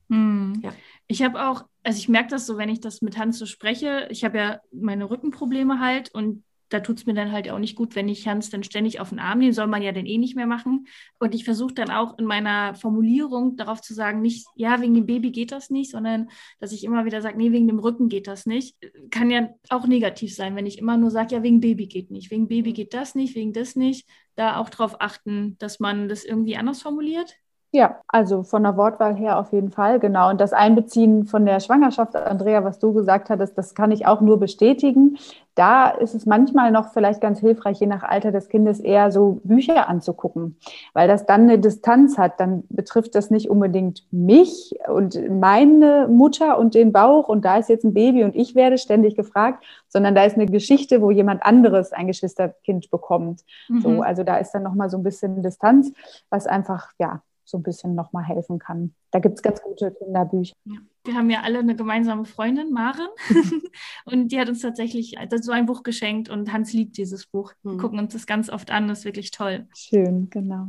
S1: Mhm. Ja. Ich habe auch, also ich merke das so, wenn ich das mit Hans so spreche, ich habe ja meine Rückenprobleme halt und da tut es mir dann halt auch nicht gut, wenn ich Hans dann ständig auf den Arm nehme, soll man ja dann eh nicht mehr machen. Und ich versuche dann auch in meiner Formulierung darauf zu sagen, nicht, ja, wegen dem Baby geht das nicht, sondern dass ich immer wieder sage, nee, wegen dem Rücken geht das nicht. Kann ja auch negativ sein, wenn ich immer nur sage, ja, wegen Baby geht nicht, wegen Baby geht das nicht, wegen das nicht. Da auch darauf achten, dass man das irgendwie anders formuliert.
S3: Ja, also von der Wortwahl her auf jeden Fall, genau. Und das Einbeziehen von der Schwangerschaft, Andrea, was du gesagt hattest, das kann ich auch nur bestätigen. Da ist es manchmal noch vielleicht ganz hilfreich, je nach Alter des Kindes eher so Bücher anzugucken, weil das dann eine Distanz hat. Dann betrifft das nicht unbedingt mich und meine Mutter und den Bauch und da ist jetzt ein Baby und ich werde ständig gefragt, sondern da ist eine Geschichte, wo jemand anderes ein Geschwisterkind bekommt. Mhm. So, also da ist dann nochmal so ein bisschen Distanz, was einfach, ja, so ein bisschen nochmal helfen kann. Da gibt es ganz gute Kinderbücher.
S1: Ja. Wir haben ja alle eine gemeinsame Freundin, Maren, <laughs> und die hat uns tatsächlich so ein Buch geschenkt und Hans liebt dieses Buch. Wir hm. gucken uns das ganz oft an, das ist wirklich toll.
S3: Schön, genau.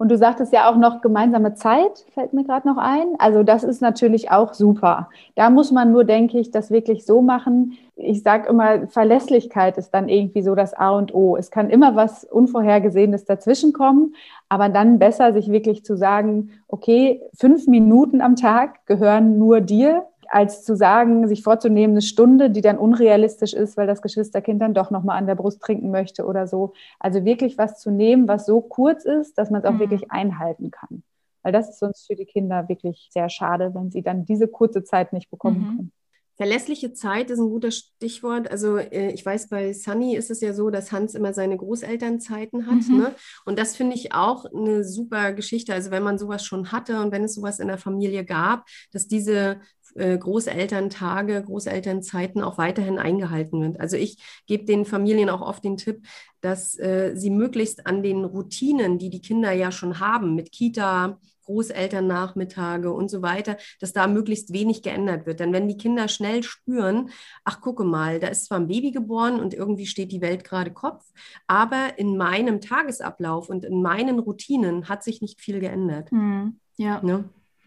S3: Und du sagtest ja auch noch gemeinsame Zeit, fällt mir gerade noch ein. Also das ist natürlich auch super. Da muss man nur, denke ich, das wirklich so machen. Ich sage immer, Verlässlichkeit ist dann irgendwie so das A und O. Es kann immer was Unvorhergesehenes dazwischenkommen, aber dann besser sich wirklich zu sagen, okay, fünf Minuten am Tag gehören nur dir als zu sagen, sich vorzunehmen, eine Stunde, die dann unrealistisch ist, weil das Geschwisterkind dann doch nochmal an der Brust trinken möchte oder so. Also wirklich was zu nehmen, was so kurz ist, dass man es auch mhm. wirklich einhalten kann. Weil das ist sonst für die Kinder wirklich sehr schade, wenn sie dann diese kurze Zeit nicht bekommen mhm. können.
S2: Verlässliche Zeit ist ein guter Stichwort. Also äh, ich weiß, bei Sunny ist es ja so, dass Hans immer seine Großelternzeiten hat. Mhm. Ne? Und das finde ich auch eine super Geschichte. Also wenn man sowas schon hatte und wenn es sowas in der Familie gab, dass diese äh, Großelterntage, Großelternzeiten auch weiterhin eingehalten wird. Also ich gebe den Familien auch oft den Tipp, dass äh, sie möglichst an den Routinen, die die Kinder ja schon haben, mit Kita, Großelternnachmittage und so weiter, dass da möglichst wenig geändert wird. Denn wenn die Kinder schnell spüren, ach gucke mal, da ist zwar ein Baby geboren und irgendwie steht die Welt gerade Kopf, aber in meinem Tagesablauf und in meinen Routinen hat sich nicht viel geändert.
S1: Hm, ja.
S2: Ne?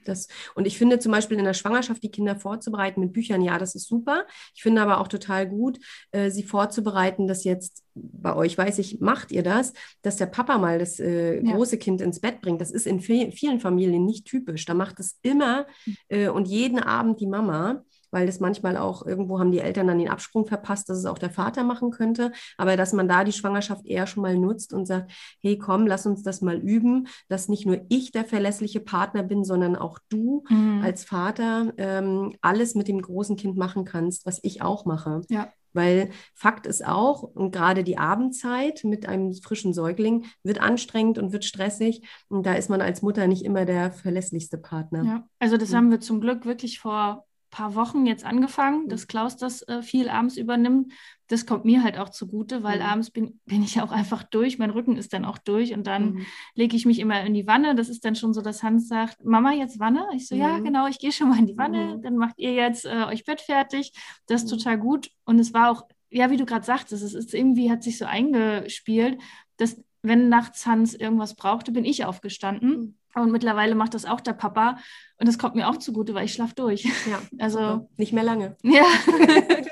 S2: Das, und ich finde zum Beispiel in der Schwangerschaft die Kinder vorzubereiten mit Büchern, ja, das ist super. Ich finde aber auch total gut, äh, sie vorzubereiten, dass jetzt bei euch, weiß ich, macht ihr das, dass der Papa mal das äh, große ja. Kind ins Bett bringt. Das ist in vielen Familien nicht typisch. Da macht es immer hm. äh, und jeden Abend die Mama weil das manchmal auch irgendwo haben die Eltern dann den Absprung verpasst, dass es auch der Vater machen könnte. Aber dass man da die Schwangerschaft eher schon mal nutzt und sagt, hey, komm, lass uns das mal üben, dass nicht nur ich der verlässliche Partner bin, sondern auch du mhm. als Vater ähm, alles mit dem großen Kind machen kannst, was ich auch mache.
S1: Ja.
S2: Weil Fakt ist auch, und gerade die Abendzeit mit einem frischen Säugling wird anstrengend und wird stressig. Und da ist man als Mutter nicht immer der verlässlichste Partner.
S1: Ja, also das haben wir zum Glück wirklich vor paar Wochen jetzt angefangen, mhm. dass Klaus das äh, viel abends übernimmt. Das kommt mir halt auch zugute, weil mhm. abends bin, bin ich auch einfach durch. Mein Rücken ist dann auch durch und dann mhm. lege ich mich immer in die Wanne. Das ist dann schon so, dass Hans sagt, Mama, jetzt Wanne? Ich so, ja, mhm. genau, ich gehe schon mal in die Wanne. Mhm. Dann macht ihr jetzt äh, euch Bett fertig. Das ist mhm. total gut. Und es war auch, ja, wie du gerade sagtest, es ist irgendwie, hat sich so eingespielt, dass wenn nachts Hans irgendwas brauchte, bin ich aufgestanden Und mittlerweile macht das auch der Papa. Und das kommt mir auch zugute, weil ich schlafe durch.
S2: Ja, <laughs>
S1: Also,
S2: super. nicht mehr lange.
S1: ja. <laughs>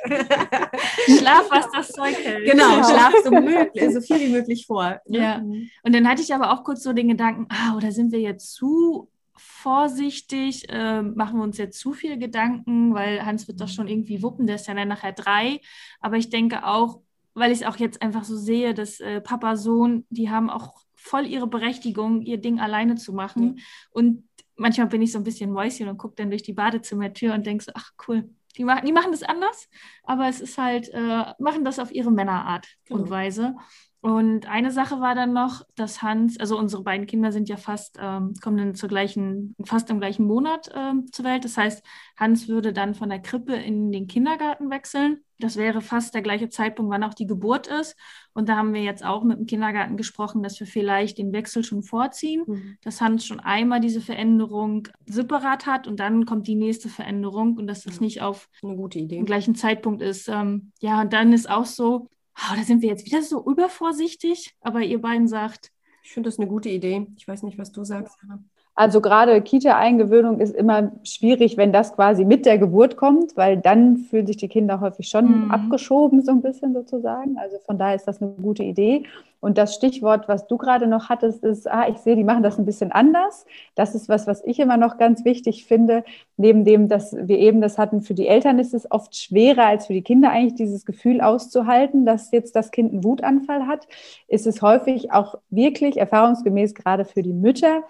S1: Schlaf, was das Zeug hält.
S2: Genau, schlaf so, möglich, so viel wie möglich vor. ne?
S1: Ja. Und dann hatte ich aber auch kurz so den Gedanken, ah, oder sind wir jetzt zu vorsichtig, äh, machen wir uns jetzt zu viel Gedanken, weil Hans wird das schon irgendwie wuppen, der ist ja dann nachher drei. Aber ich denke auch, weil ich es auch jetzt einfach so sehe, dass äh, Papa, Sohn, die haben auch voll ihre Berechtigung, ihr Ding alleine zu machen. Und manchmal bin ich so ein bisschen Mäuschen und gucke dann durch die Badezimmertür und denke so, ach cool, die machen, die machen das anders, aber es ist halt, äh, machen das auf ihre Männerart und
S2: Genau.
S1: Weise. Und eine Sache war dann noch, dass Hans, also unsere beiden Kinder sind ja fast, ähm, kommen dann zur gleichen, fast im gleichen Monat ähm, zur Welt. Das heißt, Hans würde dann von der Krippe in den Kindergarten wechseln. Das wäre fast der gleiche Zeitpunkt, wann auch die Geburt ist. Und da haben wir jetzt auch mit dem Kindergarten gesprochen, dass wir vielleicht den Wechsel schon vorziehen,
S2: Mhm.
S1: dass Hans schon einmal diese Veränderung separat hat und dann kommt die nächste Veränderung und dass das
S2: Ja.
S1: nicht auf
S2: Eine gute Idee.
S1: im gleichen Zeitpunkt ist. Ähm, ja, und dann ist auch so, oh, da sind wir jetzt wieder so übervorsichtig, aber ihr beiden sagt,
S2: Ich finde das eine gute Idee. Ich weiß nicht, was du sagst. Anna.
S3: Also gerade Kita-Eingewöhnung ist immer schwierig, wenn das quasi mit der Geburt kommt, weil dann fühlen sich die Kinder häufig schon
S1: Mhm.
S3: abgeschoben, so ein bisschen sozusagen. Also von daher ist das eine gute Idee. Und das Stichwort, was du gerade noch hattest, ist, ah, ich sehe, die machen das ein bisschen anders. Das ist was, was ich immer noch ganz wichtig finde. Neben dem, dass wir eben das hatten, für die Eltern ist es oft schwerer als für die Kinder eigentlich dieses Gefühl auszuhalten, dass jetzt das Kind einen Wutanfall hat, ist es häufig auch wirklich erfahrungsgemäß gerade für die Mütter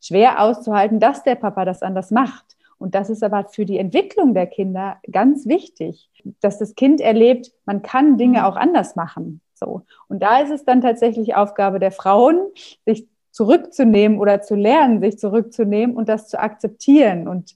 S3: schwer auszuhalten, dass der Papa das anders macht. Und das ist aber für die Entwicklung der Kinder ganz wichtig, dass das Kind erlebt, man kann Dinge
S1: Mhm.
S3: auch anders machen. So. Und da ist es dann tatsächlich Aufgabe der Frauen, sich zurückzunehmen oder zu lernen, sich zurückzunehmen und das zu akzeptieren und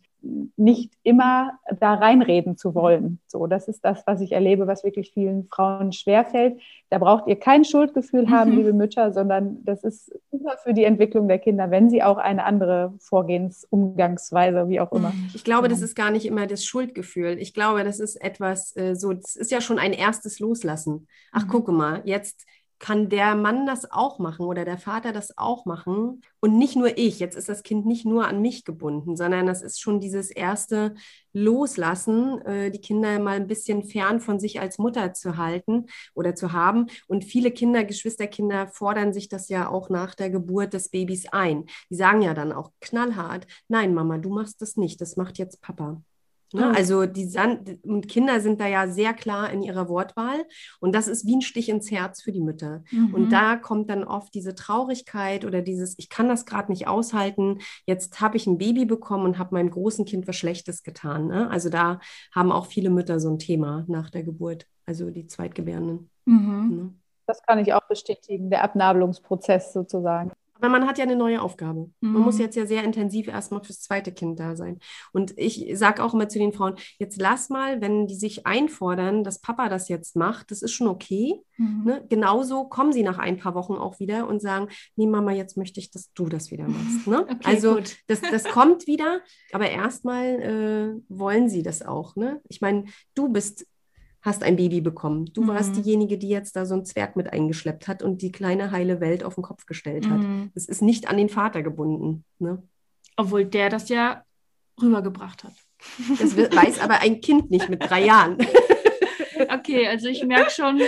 S3: nicht immer da reinreden zu wollen. So, das ist das, was ich erlebe, was wirklich vielen Frauen schwerfällt. Da braucht ihr kein Schuldgefühl haben,
S1: Mhm.
S3: liebe Mütter, sondern das ist super für die Entwicklung der Kinder, wenn sie auch eine andere Vorgehensumgangsweise, wie auch immer.
S2: Ich glaube, das
S3: Ja.
S2: ist gar nicht immer das Schuldgefühl. Ich glaube, das ist etwas äh, so, das ist ja schon ein erstes Loslassen. Ach,
S1: Mhm.
S2: gucke mal, jetzt kann der Mann das auch machen oder der Vater das auch machen und nicht nur ich. Jetzt ist das Kind nicht nur an mich gebunden, sondern das ist schon dieses erste Loslassen, äh, die Kinder mal ein bisschen fern von sich als Mutter zu halten oder zu haben. Und viele Kinder, Geschwisterkinder fordern sich das ja auch nach der Geburt des Babys ein. Die sagen ja dann auch knallhart, nein, Mama, du machst das nicht, das macht jetzt Papa. Ne?
S1: Oh.
S2: Also die San und Kinder sind da ja sehr klar in ihrer Wortwahl und das ist wie ein Stich ins Herz für die Mütter.
S1: Mhm.
S2: Und da kommt dann oft diese Traurigkeit oder dieses, ich kann das gerade nicht aushalten, jetzt habe ich ein Baby bekommen und habe meinem großen Kind was Schlechtes getan. Ne? Also da haben auch viele Mütter so ein Thema nach der Geburt, also die Zweitgebärenden.
S1: Mhm.
S2: Ne?
S3: Das kann ich auch bestätigen, der Abnabelungsprozess sozusagen.
S2: Aber man hat ja eine neue Aufgabe. Man
S1: Mhm.
S2: muss jetzt ja sehr intensiv erstmal fürs zweite Kind da sein. Und ich sage auch immer zu den Frauen, jetzt lass mal, wenn die sich einfordern, dass Papa das jetzt macht, das ist schon okay.
S1: Mhm.
S2: Ne? Genauso kommen sie nach ein paar Wochen auch wieder und sagen, nee, Mama, jetzt möchte ich, dass du das wieder machst. Ne? <laughs>
S1: Okay,
S2: also
S1: gut.
S2: das, das kommt wieder, aber erstmal äh, wollen sie das auch. Ne? Ich meine, du bist, hast ein Baby bekommen. Du warst
S1: Mhm.
S2: diejenige, die jetzt da so einen Zwerg mit eingeschleppt hat und die kleine heile Welt auf den Kopf gestellt hat.
S1: Mhm.
S2: Es ist nicht an den Vater gebunden. Ne?
S1: Obwohl der das ja rübergebracht hat.
S2: Das weiß aber ein Kind nicht mit drei Jahren. <laughs>
S1: Okay, also ich merke schon,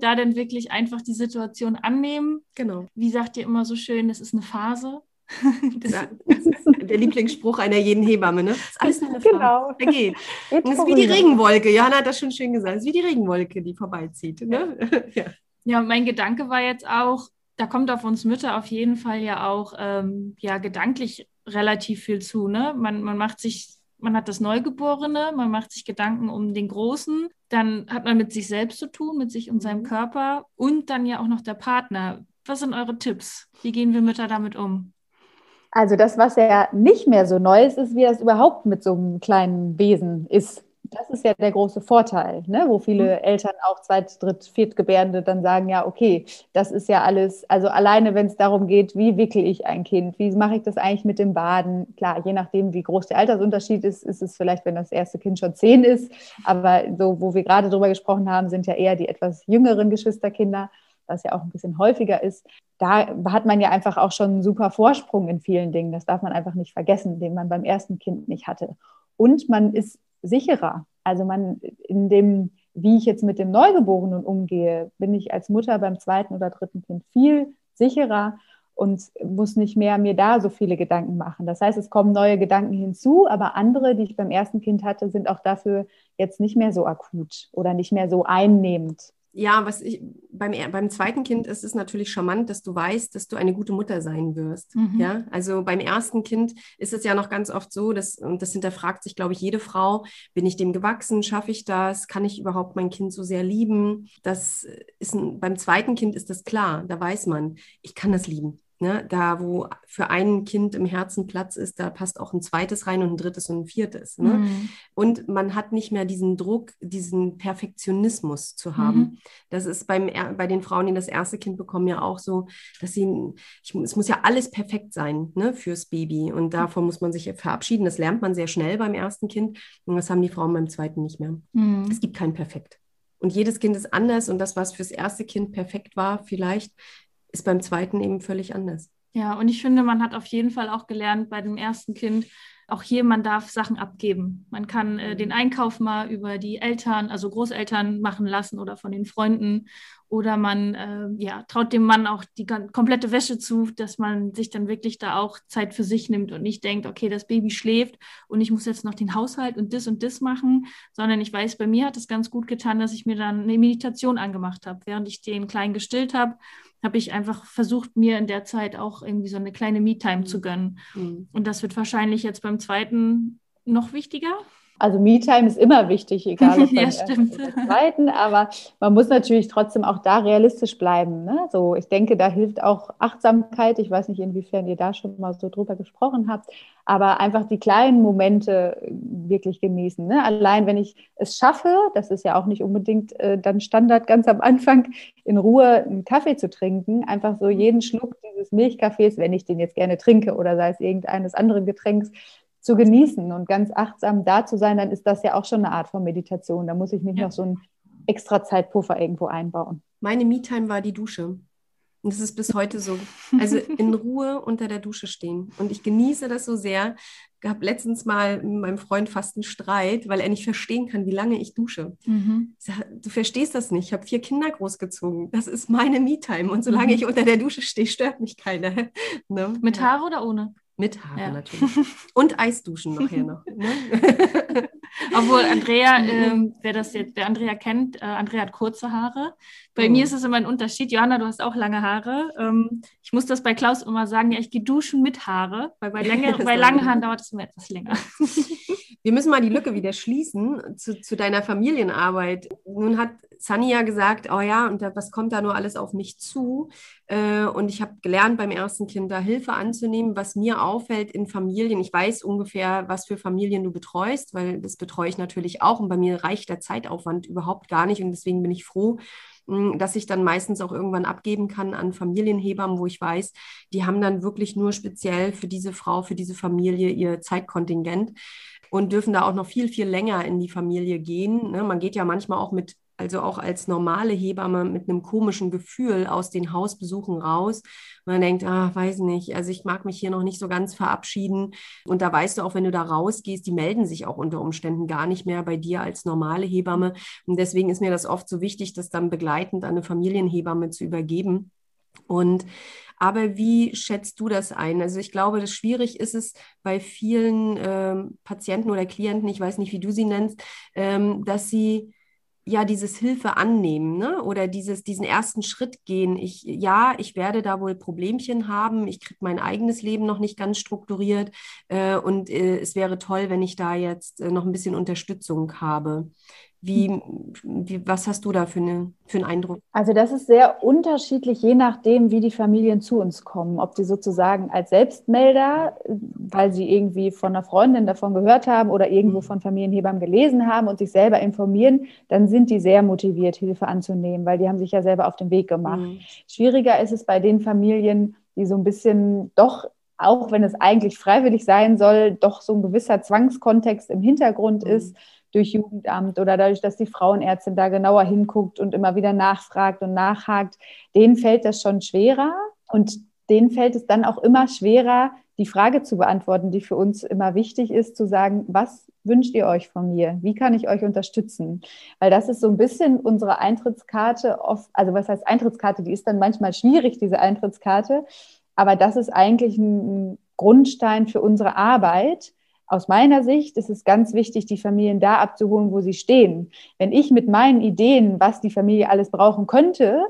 S1: da dann wirklich einfach die Situation annehmen.
S2: genau.
S1: Wie sagt ihr immer so schön, das ist eine Phase. <laughs> Das, <laughs>
S2: das ist der Lieblingsspruch einer jeden Hebamme. Ne? Das ist alles nur eine Phase.
S3: Genau.
S2: Der geht.
S3: Geht
S2: Das ist wie die. Regenwolke. Johanna hat das schon schön gesagt. Es ist wie die Regenwolke, die vorbeizieht. Ne? <laughs> Ja.
S1: Ja, mein Gedanke war jetzt auch, da kommt auf uns Mütter auf jeden Fall ja auch ähm, ja, gedanklich relativ viel zu. Ne? Man, man macht sich, man hat das Neugeborene, man macht sich Gedanken um den Großen, dann hat man mit sich selbst zu tun, mit sich und seinem
S2: Mhm.
S1: Körper und dann ja auch noch der Partner. Was sind eure Tipps? Wie gehen wir Mütter damit um?
S3: Also das, was ja nicht mehr so neu ist, ist, wie das überhaupt mit so einem kleinen Wesen ist. Das ist ja der große Vorteil, ne? wo viele Eltern auch Zweit-, Dritt-, Viertgebärende dann sagen, ja, okay, das ist ja alles, also alleine, wenn es darum geht, wie wickel ich ein Kind, wie mache ich das eigentlich mit dem Baden? Klar, je nachdem, wie groß der Altersunterschied ist, ist es vielleicht, wenn das erste Kind schon zehn ist, aber so, wo wir gerade drüber gesprochen haben, sind ja eher die etwas jüngeren Geschwisterkinder. Was ja auch ein bisschen häufiger ist, da hat man ja einfach auch schon einen super Vorsprung in vielen Dingen. Das darf man einfach nicht vergessen, den man beim ersten Kind nicht hatte. Und man ist sicherer. Also man in dem, wie ich jetzt mit dem Neugeborenen umgehe, bin ich als Mutter beim zweiten oder dritten Kind viel sicherer und muss nicht mehr mir da so viele Gedanken machen. Das heißt, es kommen neue Gedanken hinzu, aber andere, die ich beim ersten Kind hatte, sind auch dafür jetzt nicht mehr so akut oder nicht mehr so einnehmend
S2: ja, was ich beim, beim zweiten Kind ist es natürlich charmant, dass du weißt, dass du eine gute Mutter sein wirst. Mhm. Ja, also beim ersten Kind ist es ja noch ganz oft so, dass, und das hinterfragt sich, glaube ich, jede Frau, bin ich dem gewachsen, schaffe ich das, kann ich überhaupt mein Kind so sehr lieben? Das ist ein, beim zweiten Kind ist das klar, da weiß man, ich kann das lieben. Ne, da, wo für ein Kind im Herzen Platz ist, da passt auch ein zweites rein und ein drittes und ein viertes. Ne? Mhm. Und man hat nicht mehr diesen Druck, diesen Perfektionismus zu haben. Mhm. Das ist beim, bei den Frauen, die das erste Kind bekommen, ja auch so, dass sie, ich, es muss ja alles perfekt sein ne, fürs Baby. Und davon muss man sich verabschieden. Das lernt man sehr schnell beim ersten Kind. Und das haben die Frauen beim zweiten nicht mehr. Mhm. Es gibt kein Perfekt. Und jedes Kind ist anders und das, was fürs erste Kind perfekt war, vielleicht ist beim zweiten eben völlig anders.
S1: Ja, und ich finde, man hat auf jeden Fall auch gelernt bei dem ersten Kind, auch hier, man darf Sachen abgeben. Man kann äh, den Einkauf mal über die Eltern, also Großeltern machen lassen oder von den Freunden. Oder man äh, ja, traut dem Mann auch die komplette Wäsche zu, dass man sich dann wirklich da auch Zeit für sich nimmt und nicht denkt, okay, das Baby schläft und ich muss jetzt noch den Haushalt und das und das machen, sondern ich weiß, bei mir hat es ganz gut getan, dass ich mir dann eine Meditation angemacht habe, während ich den Kleinen gestillt habe habe ich einfach versucht, mir in der Zeit auch irgendwie so eine kleine Me-Time mhm. zu gönnen. Mhm. Und das wird wahrscheinlich jetzt beim zweiten noch wichtiger.
S3: Also Me-Time ist immer wichtig, egal ob <laughs> ja, stimmt. zweiten, aber man muss natürlich trotzdem auch da realistisch bleiben. Ne? So, ich denke, da hilft auch Achtsamkeit. Ich weiß nicht, inwiefern ihr da schon mal so drüber gesprochen habt, aber einfach die kleinen Momente wirklich genießen. Ne? Allein wenn ich es schaffe, das ist ja auch nicht unbedingt äh, dann Standard ganz am Anfang, in Ruhe einen Kaffee zu trinken, einfach so jeden Schluck dieses Milchkaffees, wenn ich den jetzt gerne trinke oder sei es irgendeines anderen Getränks, zu genießen und ganz achtsam da zu sein, dann ist das ja auch schon eine Art von Meditation. Da muss ich nicht ja. noch so einen extra Zeitpuffer irgendwo einbauen.
S2: Meine Me-Time war die Dusche. Und das ist bis <laughs> heute so. Also in Ruhe unter der Dusche stehen. Und ich genieße das so sehr. Ich habe letztens mal mit meinem Freund fast einen Streit, weil er nicht verstehen kann, wie lange ich dusche. Mhm. Du verstehst das nicht. Ich habe vier Kinder großgezogen. Das ist meine Me-Time. Und solange mhm. ich unter der Dusche stehe, stört mich keiner. <laughs>
S1: Ne? Mit Haare oder ohne?
S2: Mit Haare ja. natürlich. <laughs> Und Eisduschen nachher noch.
S1: Ne? <laughs> Obwohl Andrea, ähm, wer das jetzt, wer Andrea kennt, äh, Andrea hat kurze Haare. Bei oh. mir ist es immer ein Unterschied. Johanna, du hast auch lange Haare. Ähm, ich muss das bei Klaus immer sagen, ja, ich gehe duschen mit Haare, weil bei, <laughs> länger, bei langen Haaren dauert es immer etwas länger.
S2: Wir müssen mal die Lücke wieder schließen zu, zu deiner Familienarbeit. Nun hat ja gesagt, oh ja, und was kommt da nur alles auf mich zu? Äh, und ich habe gelernt, beim ersten Kind da Hilfe anzunehmen, was mir auffällt in Familien. Ich weiß ungefähr, was für Familien du betreust, weil das betreue ich natürlich auch. Und bei mir reicht der Zeitaufwand überhaupt gar nicht. Und deswegen bin ich froh, hm, dass ich dann meistens auch irgendwann abgeben kann an Familienhebammen, wo ich weiß, die haben dann wirklich nur speziell für diese Frau, für diese Familie ihr Zeitkontingent und dürfen da auch noch viel, viel länger in die Familie gehen. Ne? Man geht ja manchmal auch mit also auch als normale Hebamme mit einem komischen Gefühl aus den Hausbesuchen raus. Man denkt, ah, weiß nicht, also ich mag mich hier noch nicht so ganz verabschieden. Und da weißt du auch, wenn du da rausgehst, die melden sich auch unter Umständen gar nicht mehr bei dir als normale Hebamme. Und deswegen ist mir das oft so wichtig, das dann begleitend an eine Familienhebamme zu übergeben. Und aber wie schätzt du das ein? Also ich glaube, das schwierig ist es bei vielen ähm, Patienten oder Klienten, ich weiß nicht, wie du sie nennst, ähm, dass sie ja dieses Hilfe annehmen ne? oder dieses, diesen ersten Schritt gehen. Ich, ja, ich werde da wohl Problemchen haben, ich kriege mein eigenes Leben noch nicht ganz strukturiert äh, und äh, es wäre toll, wenn ich da jetzt äh, noch ein bisschen Unterstützung habe. Wie, wie, was hast du da für, eine, für einen Eindruck?
S3: Also das ist sehr unterschiedlich, je nachdem, wie die Familien zu uns kommen. Ob die sozusagen als Selbstmelder, weil sie irgendwie von einer Freundin davon gehört haben oder irgendwo mhm. von Familienhebern gelesen haben und sich selber informieren, dann sind die sehr motiviert, Hilfe anzunehmen, weil die haben sich ja selber auf den Weg gemacht. Mhm. Schwieriger ist es bei den Familien, die so ein bisschen doch auch wenn es eigentlich freiwillig sein soll, doch so ein gewisser Zwangskontext im Hintergrund mhm. ist durch Jugendamt oder dadurch, dass die Frauenärztin da genauer hinguckt und immer wieder nachfragt und nachhakt, denen fällt das schon schwerer und denen fällt es dann auch immer schwerer, die Frage zu beantworten, die für uns immer wichtig ist, zu sagen, was wünscht ihr euch von mir? Wie kann ich euch unterstützen? Weil das ist so ein bisschen unsere Eintrittskarte, oft, also was heißt Eintrittskarte? Die ist dann manchmal schwierig, diese Eintrittskarte, aber das ist eigentlich ein Grundstein für unsere Arbeit. Aus meiner Sicht ist es ganz wichtig, die Familien da abzuholen, wo sie stehen. Wenn ich mit meinen Ideen, was die Familie alles brauchen könnte,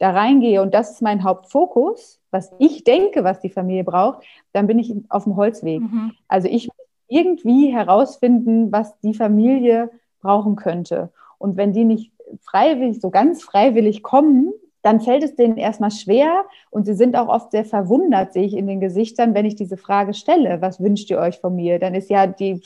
S3: da reingehe und das ist mein Hauptfokus, was ich denke, was die Familie braucht, dann bin ich auf dem Holzweg. Mhm. Also ich muss irgendwie herausfinden, was die Familie brauchen könnte. Und wenn die nicht freiwillig, so ganz freiwillig kommen, dann fällt es denen erstmal schwer und sie sind auch oft sehr verwundert, sehe ich in den Gesichtern, wenn ich diese Frage stelle, was wünscht ihr euch von mir? Dann ist ja die,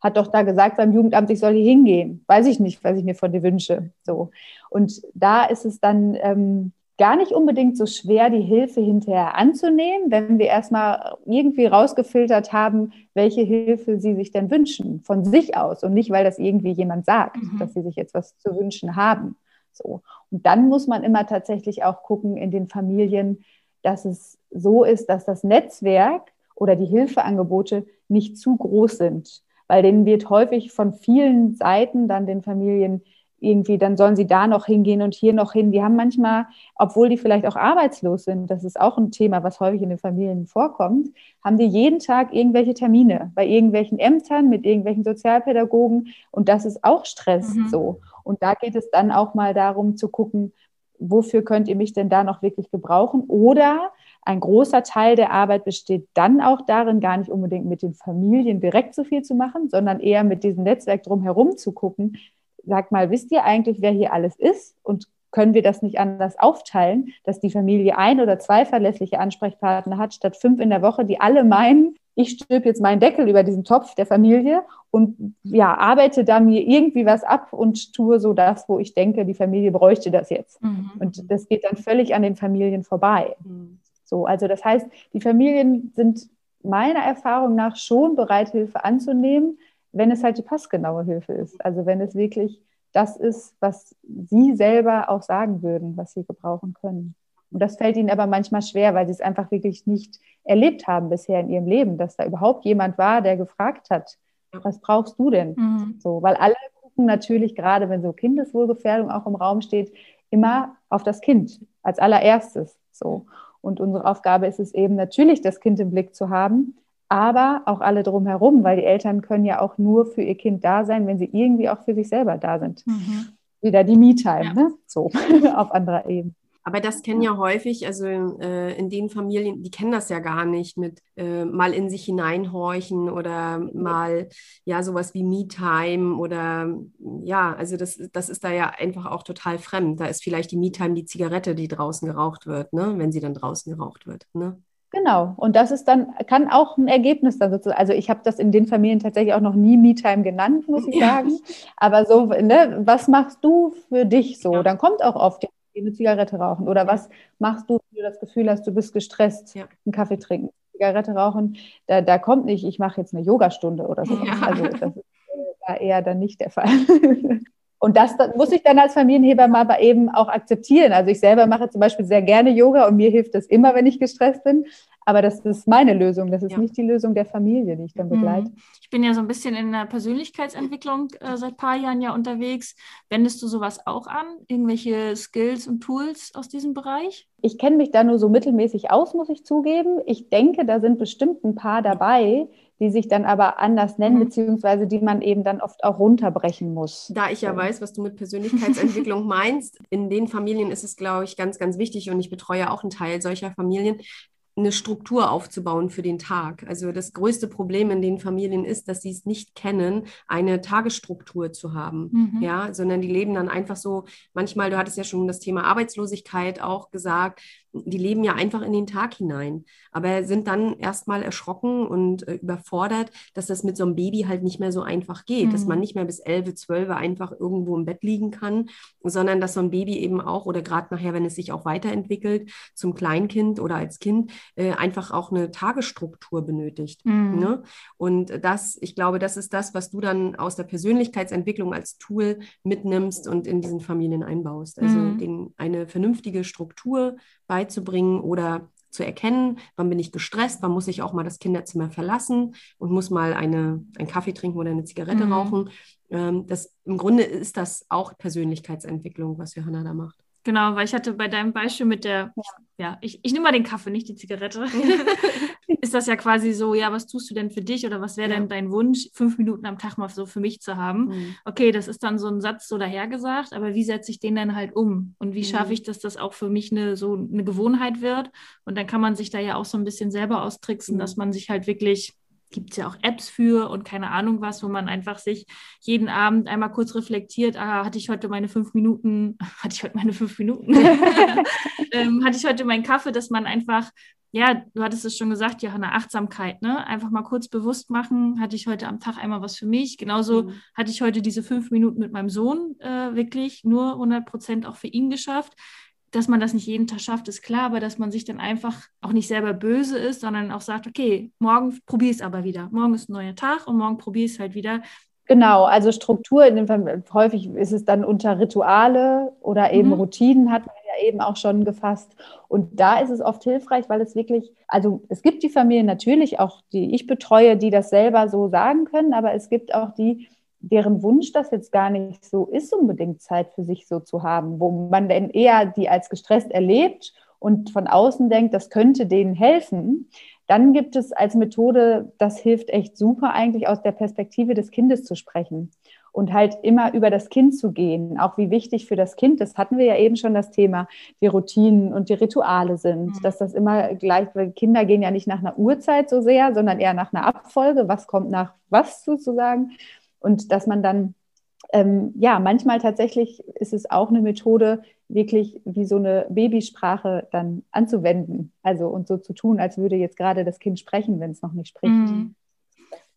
S3: hat doch da gesagt beim Jugendamt, ich soll hier hingehen. Weiß ich nicht, was ich mir von dir wünsche. So. Und da ist es dann ähm, gar nicht unbedingt so schwer, die Hilfe hinterher anzunehmen, wenn wir erstmal irgendwie rausgefiltert haben, welche Hilfe sie sich denn wünschen, von sich aus und nicht, weil das irgendwie jemand sagt, mhm. dass sie sich jetzt was zu wünschen haben. So. Und dann muss man immer tatsächlich auch gucken in den Familien, dass es so ist, dass das Netzwerk oder die Hilfeangebote nicht zu groß sind, weil denen wird häufig von vielen Seiten dann den Familien irgendwie, dann sollen sie da noch hingehen und hier noch hin. Die haben manchmal, obwohl die vielleicht auch arbeitslos sind, das ist auch ein Thema, was häufig in den Familien vorkommt, haben die jeden Tag irgendwelche Termine bei irgendwelchen Ämtern mit irgendwelchen Sozialpädagogen und das ist auch Stress mhm. so. Und da geht es dann auch mal darum zu gucken, wofür könnt ihr mich denn da noch wirklich gebrauchen? Oder ein großer Teil der Arbeit besteht dann auch darin, gar nicht unbedingt mit den Familien direkt so viel zu machen, sondern eher mit diesem Netzwerk drumherum zu gucken, sag mal, wisst ihr eigentlich, wer hier alles ist? Und können wir das nicht anders aufteilen, dass die Familie ein oder zwei verlässliche Ansprechpartner hat, statt fünf in der Woche, die alle meinen, ich stülpe jetzt meinen Deckel über diesen Topf der Familie und ja, arbeite da mir irgendwie was ab und tue so das, wo ich denke, die Familie bräuchte das jetzt. Mhm. Und das geht dann völlig an den Familien vorbei. Mhm. So, also das heißt, die Familien sind meiner Erfahrung nach schon bereit, Hilfe anzunehmen, wenn es halt die passgenaue Hilfe ist. Also wenn es wirklich das ist, was sie selber auch sagen würden, was sie gebrauchen können. Und das fällt ihnen aber manchmal schwer, weil sie es einfach wirklich nicht erlebt haben bisher in ihrem Leben, dass da überhaupt jemand war, der gefragt hat, was brauchst du denn? Mhm. So, weil alle gucken natürlich, gerade wenn so Kindeswohlgefährdung auch im Raum steht, immer auf das Kind als allererstes. So. Und unsere Aufgabe ist es eben natürlich, das Kind im Blick zu haben, aber auch alle drumherum, weil die Eltern können ja auch nur für ihr Kind da sein, wenn sie irgendwie auch für sich selber da sind. Mhm. Wieder die Me-Time, ja. ne? so <laughs> auf anderer Ebene.
S2: Aber das kennen ja häufig, also äh, in den Familien, die kennen das ja gar nicht mit äh, mal in sich hineinhorchen oder mal ja sowas wie Me-Time oder ja, also das, das ist da ja einfach auch total fremd. Da ist vielleicht die Me-Time die Zigarette, die draußen geraucht wird, ne? wenn sie dann draußen geraucht wird. Ne?
S3: Genau. Und das ist dann, kann auch ein Ergebnis dann sozusagen. Also ich habe das in den Familien tatsächlich auch noch nie Me-Time genannt, muss ich sagen. Aber so, ne, was machst du für dich so? Dann kommt auch oft eine Zigarette rauchen. Oder was machst du, wenn du das Gefühl hast, du bist gestresst, ja. einen Kaffee trinken, Zigarette rauchen. Da, da kommt nicht, ich mache jetzt eine Yogastunde oder so. Also das <laughs> ist äh, eher dann nicht der Fall. <laughs> Und das, das, muss ich dann als Familienhebamme aber eben auch akzeptieren. Also ich selber mache zum Beispiel sehr gerne Yoga und mir hilft das immer, wenn ich gestresst bin. Aber das ist meine Lösung. Das ist ja. nicht die Lösung der Familie, die ich dann begleite. Mhm.
S1: Ich bin ja so ein bisschen in der Persönlichkeitsentwicklung äh, seit ein paar Jahren ja unterwegs. Wendest du sowas auch an? Irgendwelche Skills und Tools aus diesem Bereich?
S3: Ich kenne mich da nur so mittelmäßig aus, muss ich zugeben. Ich denke, da sind bestimmt ein paar dabei, die sich dann aber anders nennen, mhm. beziehungsweise die man eben dann oft auch runterbrechen muss.
S2: Da ich ja so. weiß, was du mit <laughs> Persönlichkeitsentwicklung meinst, in den Familien ist es, glaube ich, ganz, ganz wichtig und ich betreue auch einen Teil solcher Familien, eine Struktur aufzubauen für den Tag. Also das größte Problem in den Familien ist, dass sie es nicht kennen, eine Tagesstruktur zu haben, mhm. ja, sondern die leben dann einfach so. Manchmal, du hattest ja schon das Thema Arbeitslosigkeit auch gesagt, die leben ja einfach in den Tag hinein, aber sind dann erstmal erschrocken und äh, überfordert, dass das mit so einem Baby halt nicht mehr so einfach geht, mhm. dass man nicht mehr bis 11, 12 einfach irgendwo im Bett liegen kann, sondern dass so ein Baby eben auch oder gerade nachher, wenn es sich auch weiterentwickelt, zum Kleinkind oder als Kind äh, einfach auch eine Tagesstruktur benötigt. Mhm. Ne? Und das, ich glaube, das ist das, was du dann aus der Persönlichkeitsentwicklung als Tool mitnimmst und in diesen Familien einbaust. Also mhm. den, eine vernünftige Struktur beizubringen oder zu erkennen, wann bin ich gestresst, wann muss ich auch mal das Kinderzimmer verlassen und muss mal eine, einen Kaffee trinken oder eine Zigarette mhm. rauchen. Ähm, das, Im Grunde ist das auch Persönlichkeitsentwicklung, was Johanna da macht.
S1: Genau, weil ich hatte bei deinem Beispiel mit der, ja, ja ich, ich nehme mal den Kaffee, nicht die Zigarette. <laughs> ist das ja quasi so, ja, was tust du denn für dich oder was wäre ja. denn dein Wunsch, fünf Minuten am Tag mal so für mich zu haben? Mhm. Okay, das ist dann so ein Satz so dahergesagt, aber wie setze ich den dann halt um? Und wie mhm. schaffe ich, dass das auch für mich eine, so eine Gewohnheit wird? Und dann kann man sich da ja auch so ein bisschen selber austricksen, mhm. dass man sich halt wirklich gibt es ja auch Apps für und keine Ahnung was, wo man einfach sich jeden Abend einmal kurz reflektiert, ah, hatte ich heute meine fünf Minuten, <laughs> hatte ich heute meine fünf Minuten, <laughs> ähm, hatte ich heute meinen Kaffee, dass man einfach, ja, du hattest es schon gesagt, Johanna, Achtsamkeit, ne? Einfach mal kurz bewusst machen, hatte ich heute am Tag einmal was für mich. Genauso mhm. hatte ich heute diese fünf Minuten mit meinem Sohn äh, wirklich nur 100 Prozent auch für ihn geschafft dass man das nicht jeden Tag schafft, ist klar, aber dass man sich dann einfach auch nicht selber böse ist, sondern auch sagt, okay, morgen probiere ich es aber wieder. Morgen ist ein neuer Tag und morgen probiere ich es halt wieder.
S3: Genau, also Struktur, in dem Fall, häufig ist es dann unter Rituale oder eben mhm. Routinen, hat man ja eben auch schon gefasst. Und da ist es oft hilfreich, weil es wirklich, also es gibt die Familien natürlich auch, die ich betreue, die das selber so sagen können, aber es gibt auch die, deren Wunsch das jetzt gar nicht so ist, unbedingt Zeit für sich so zu haben, wo man denn eher die als gestresst erlebt und von außen denkt, das könnte denen helfen, dann gibt es als Methode, das hilft echt super eigentlich aus der Perspektive des Kindes zu sprechen und halt immer über das Kind zu gehen, auch wie wichtig für das Kind, das hatten wir ja eben schon das Thema, die Routinen und die Rituale sind, mhm. dass das immer gleich, weil Kinder gehen ja nicht nach einer Uhrzeit so sehr, sondern eher nach einer Abfolge, was kommt nach was sozusagen. Und dass man dann, ähm, ja, manchmal tatsächlich ist es auch eine Methode, wirklich wie so eine Babysprache dann anzuwenden. Also und so zu tun, als würde jetzt gerade das Kind sprechen, wenn es noch nicht spricht. Mhm.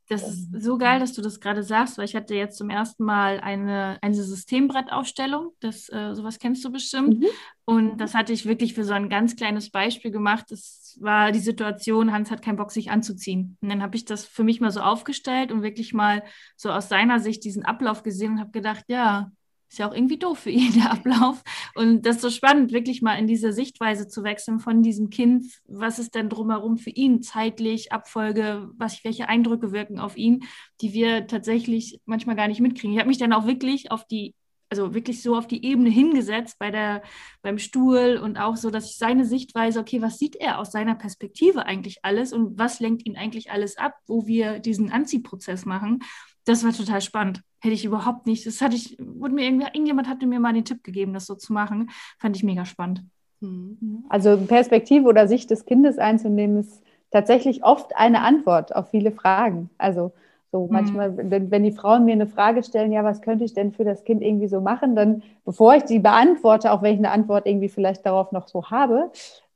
S1: Das ist so geil, dass du das gerade sagst, weil ich hatte jetzt zum ersten Mal eine, eine Systembrettaufstellung. Das, äh, sowas kennst du bestimmt. Mhm. Und das hatte ich wirklich für so ein ganz kleines Beispiel gemacht. Das war die Situation, Hans hat keinen Bock, sich anzuziehen. Und dann habe ich das für mich mal so aufgestellt und wirklich mal so aus seiner Sicht diesen Ablauf gesehen und habe gedacht, ja, ist ja auch irgendwie doof für ihn, <laughs> der Ablauf. Und das ist so spannend, wirklich mal in diese Sichtweise zu wechseln von diesem Kind. Was ist denn drumherum für ihn zeitlich, Abfolge, was, welche Eindrücke wirken auf ihn, die wir tatsächlich manchmal gar nicht mitkriegen. Ich habe mich dann auch wirklich auf die also wirklich so auf die Ebene hingesetzt bei der, beim Stuhl und auch so, dass ich seine Sichtweise, okay, was sieht er aus seiner Perspektive eigentlich alles und was lenkt ihn eigentlich alles ab, wo wir diesen Anziehprozess machen. Das war total spannend. Hätte ich überhaupt nicht. Das hatte ich, wurde mir irgendwie, irgendjemand hatte mir mal den Tipp gegeben, das so zu machen. Fand ich mega spannend.
S3: Mhm. Also Perspektive oder Sicht des Kindes einzunehmen, ist tatsächlich oft eine Antwort auf viele Fragen. Also so mhm. manchmal, wenn, wenn die Frauen mir eine Frage stellen, ja, was könnte ich denn für das Kind irgendwie so machen, dann, bevor ich die beantworte, auch wenn ich eine Antwort irgendwie vielleicht darauf noch so habe,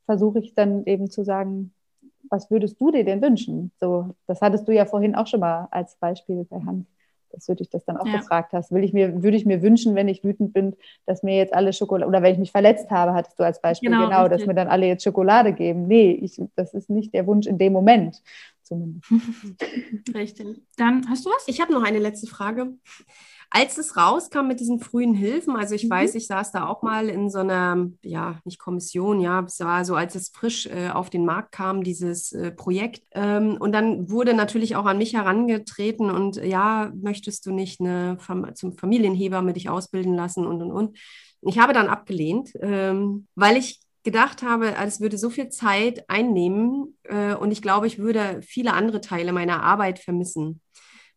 S3: versuche ich dann eben zu sagen, was würdest du dir denn wünschen? So, das hattest du ja vorhin auch schon mal als Beispiel bei Hans dass du dich das dann auch ja. gefragt hast. Will ich mir, würde ich mir wünschen, wenn ich wütend bin, dass mir jetzt alle Schokolade, oder wenn ich mich verletzt habe, hattest du als Beispiel, genau, genau dass mir dann alle jetzt Schokolade geben. Nee, ich, das ist nicht der Wunsch in dem Moment zumindest. <laughs> <laughs>
S1: Richtig. Dann hast du was?
S2: Ich habe noch eine letzte Frage. Als es rauskam mit diesen frühen Hilfen, also ich mhm. weiß, ich saß da auch mal in so einer, ja, nicht Kommission, ja, es war so, als es frisch äh, auf den Markt kam, dieses äh, Projekt. Ähm, und dann wurde natürlich auch an mich herangetreten und ja, möchtest du nicht eine Fam zum Familienheber mit dich ausbilden lassen und und und. Ich habe dann abgelehnt, ähm, weil ich gedacht habe, es würde so viel Zeit einnehmen äh, und ich glaube, ich würde viele andere Teile meiner Arbeit vermissen.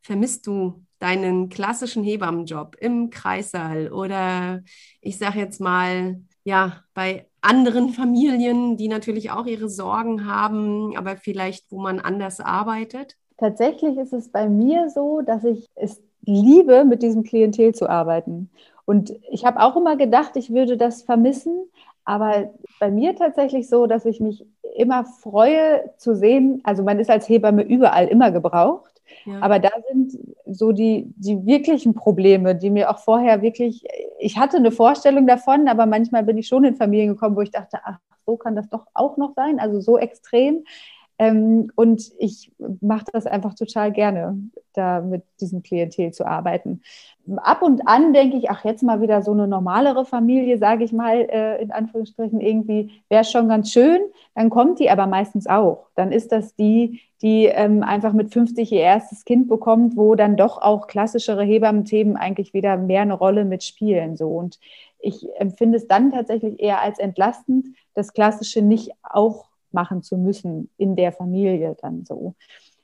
S2: Vermisst du deinen klassischen Hebammenjob im Kreissaal oder ich sage jetzt mal, ja, bei anderen <laughs> Familien, die natürlich auch ihre Sorgen haben, aber vielleicht, wo man anders arbeitet?
S3: Tatsächlich ist es bei mir so, dass ich es liebe, mit diesem Klientel zu arbeiten. Und ich habe auch immer gedacht, ich würde das vermissen, Aber bei mir tatsächlich so, dass ich mich immer freue zu sehen, also man ist als Hebamme überall immer gebraucht. Aber da sind so die, die wirklichen Probleme, die mir auch vorher wirklich, ich hatte eine Vorstellung davon, aber manchmal bin ich schon in Familien gekommen, wo ich dachte, ach, so kann das doch auch noch sein, also so extrem. Ähm, und ich mache das einfach total gerne, da mit diesem Klientel zu arbeiten. Ab und an denke ich, ach, jetzt mal wieder so eine normalere Familie, sage ich mal, äh, in Anführungsstrichen, irgendwie wäre schon ganz schön. Dann kommt die aber meistens auch. Dann ist das die, die ähm, einfach mit 50 ihr erstes Kind bekommt, wo dann doch auch klassischere Hebammenthemen eigentlich wieder mehr eine Rolle mitspielen. So. Und ich empfinde es dann tatsächlich eher als entlastend, das Klassische nicht auch machen zu müssen in der Familie dann so.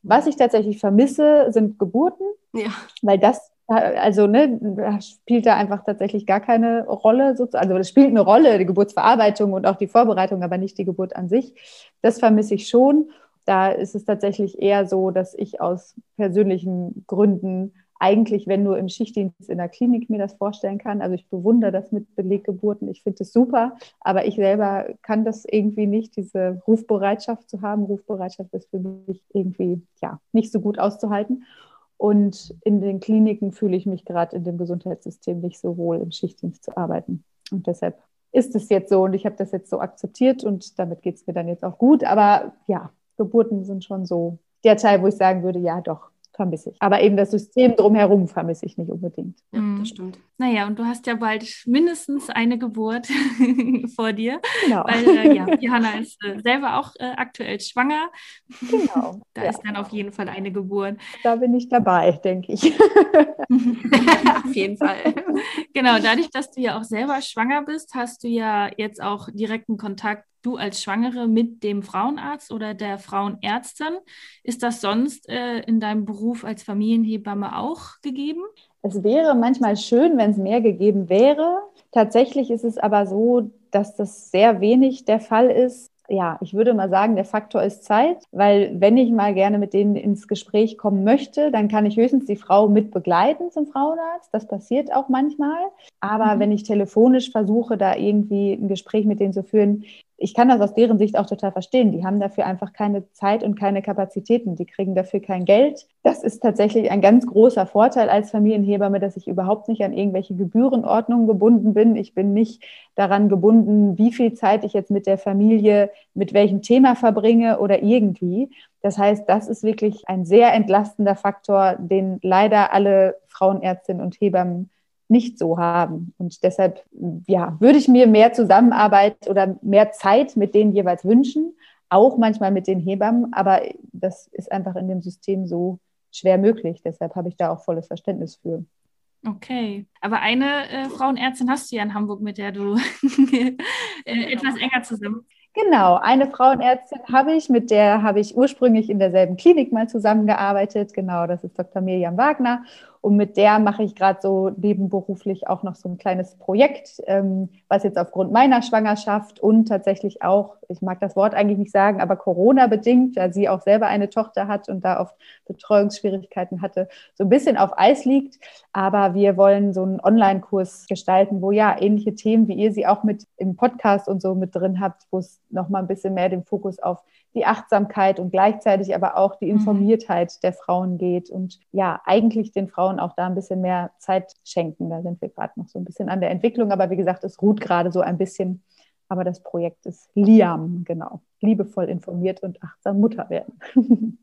S3: Was ich tatsächlich vermisse, sind Geburten, ja. weil das also ne, spielt da einfach tatsächlich gar keine Rolle. Also es spielt eine Rolle, die Geburtsverarbeitung und auch die Vorbereitung, aber nicht die Geburt an sich. Das vermisse ich schon. Da ist es tatsächlich eher so, dass ich aus persönlichen Gründen eigentlich, wenn nur im Schichtdienst in der Klinik mir das vorstellen kann. Also ich bewundere das mit Beleggeburten. Ich finde es super, aber ich selber kann das irgendwie nicht, diese Rufbereitschaft zu haben. Rufbereitschaft ist für mich irgendwie ja nicht so gut auszuhalten. Und in den Kliniken fühle ich mich gerade in dem Gesundheitssystem nicht so wohl, im Schichtdienst zu arbeiten. Und deshalb ist es jetzt so und ich habe das jetzt so akzeptiert und damit geht es mir dann jetzt auch gut. Aber ja, Geburten sind schon so der Teil, wo ich sagen würde, ja doch, vermisse ich. Aber eben das System drumherum vermisse ich nicht unbedingt.
S1: Ja, das mhm. stimmt. Naja, und du hast ja bald mindestens eine Geburt <laughs> vor dir. Genau. Weil äh, ja, Johanna ist äh, selber auch äh, aktuell schwanger. Genau. Da ja. ist dann auf jeden Fall eine Geburt.
S3: Da bin ich dabei, denke ich. <laughs>
S1: auf jeden Fall. <laughs> Genau, dadurch, dass du ja auch selber schwanger bist, hast du ja jetzt auch direkten Kontakt du als Schwangere mit dem Frauenarzt oder der Frauenärztin. Ist das sonst äh, in deinem Beruf als Familienhebamme auch gegeben?
S3: Es wäre manchmal schön, wenn es mehr gegeben wäre. Tatsächlich ist es aber so, dass das sehr wenig der Fall ist ja, ich würde mal sagen, der Faktor ist Zeit, weil wenn ich mal gerne mit denen ins Gespräch kommen möchte, dann kann ich höchstens die Frau mit begleiten zum Frauenarzt. Das passiert auch manchmal. Aber mhm. wenn ich telefonisch versuche, da irgendwie ein Gespräch mit denen zu führen, ich kann das aus deren Sicht auch total verstehen. Die haben dafür einfach keine Zeit und keine Kapazitäten. Die kriegen dafür kein Geld. Das ist tatsächlich ein ganz großer Vorteil als Familienhebamme, dass ich überhaupt nicht an irgendwelche Gebührenordnungen gebunden bin. Ich bin nicht daran gebunden, wie viel Zeit ich jetzt mit der Familie, mit welchem Thema verbringe oder irgendwie. Das heißt, das ist wirklich ein sehr entlastender Faktor, den leider alle Frauenärztinnen und Hebammen nicht so haben. Und deshalb, ja, würde ich mir mehr Zusammenarbeit oder mehr Zeit mit denen jeweils wünschen, auch manchmal mit den Hebammen, aber das ist einfach in dem System so schwer möglich. Deshalb habe ich da auch volles Verständnis für.
S1: Okay, aber eine äh, Frauenärztin hast du ja in Hamburg, mit der du <laughs> äh, etwas enger zusammen.
S3: Genau, eine Frauenärztin habe ich, mit der habe ich ursprünglich in derselben Klinik mal zusammengearbeitet. Genau, das ist Dr. Miriam Wagner. Und mit der mache ich gerade so nebenberuflich auch noch so ein kleines Projekt, ähm, was jetzt aufgrund meiner Schwangerschaft und tatsächlich auch, ich mag das Wort eigentlich nicht sagen, aber Corona bedingt, da sie auch selber eine Tochter hat und da oft Betreuungsschwierigkeiten hatte, so ein bisschen auf Eis liegt. Aber wir wollen so einen Online-Kurs gestalten, wo ja ähnliche Themen, wie ihr sie auch mit im Podcast und so mit drin habt, wo es nochmal ein bisschen mehr den Fokus auf die Achtsamkeit und gleichzeitig aber auch die mhm. Informiertheit der Frauen geht und ja, eigentlich den Frauen auch da ein bisschen mehr Zeit schenken. Da sind wir gerade noch so ein bisschen an der Entwicklung, aber wie gesagt, es ruht gerade so ein bisschen. Aber das Projekt ist Liam, genau. Liebevoll informiert und achtsam Mutter werden. <laughs>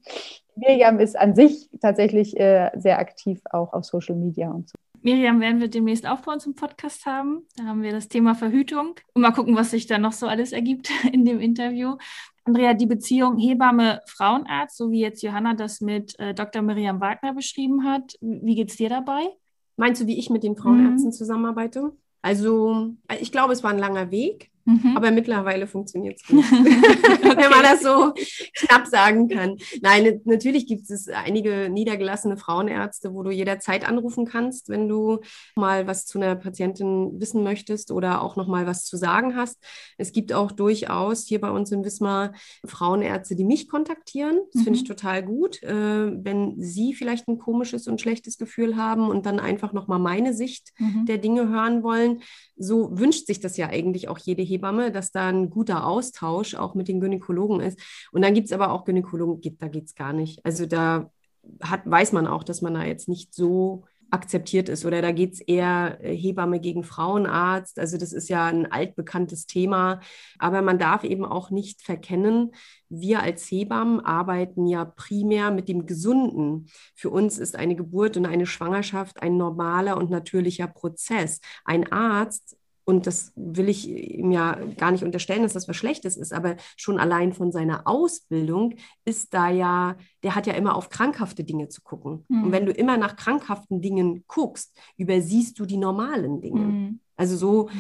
S3: Miriam ist an sich tatsächlich äh, sehr aktiv auch auf Social Media und so.
S1: Miriam werden wir demnächst auch bei uns im Podcast haben. Da haben wir das Thema Verhütung und mal gucken, was sich da noch so alles ergibt <laughs> in dem Interview. Andrea, die Beziehung Hebamme-Frauenarzt, so wie jetzt Johanna das mit äh, Dr. Miriam Wagner beschrieben hat, wie geht es dir dabei?
S2: Meinst du, wie ich mit den Frauenärzten mhm. zusammenarbeite? Also, ich glaube, es war ein langer Weg. Mhm. Aber mittlerweile funktioniert es gut, okay. <laughs> wenn man das so knapp sagen kann. Nein, natürlich gibt es einige niedergelassene Frauenärzte, wo du jederzeit anrufen kannst, wenn du mal was zu einer Patientin wissen möchtest oder auch noch mal was zu sagen hast. Es gibt auch durchaus hier bei uns in Wismar Frauenärzte, die mich kontaktieren. Das mhm. finde ich mhm. total gut, äh, wenn sie vielleicht ein komisches und schlechtes Gefühl haben und dann einfach noch mal meine Sicht mhm. der Dinge hören wollen. So wünscht sich das ja eigentlich auch jede Hebamme Hebamme, dass da ein guter Austausch auch mit den Gynäkologen ist. Und dann gibt es aber auch Gynäkologen, da geht es gar nicht. Also da hat, weiß man auch, dass man da jetzt nicht so akzeptiert ist. Oder da geht es eher äh, Hebamme gegen Frauenarzt. Also das ist ja ein altbekanntes Thema. Aber man darf eben auch nicht verkennen, wir als Hebammen arbeiten ja primär mit dem Gesunden. Für uns ist eine Geburt und eine Schwangerschaft ein normaler und natürlicher Prozess. Ein Arzt und das will ich ihm ja gar nicht unterstellen, dass das was Schlechtes ist, aber schon allein von seiner Ausbildung ist da ja, der hat ja immer auf krankhafte Dinge zu gucken. Mhm. Und wenn du immer nach krankhaften Dingen guckst, übersiehst du die normalen Dinge. Mhm. Also so,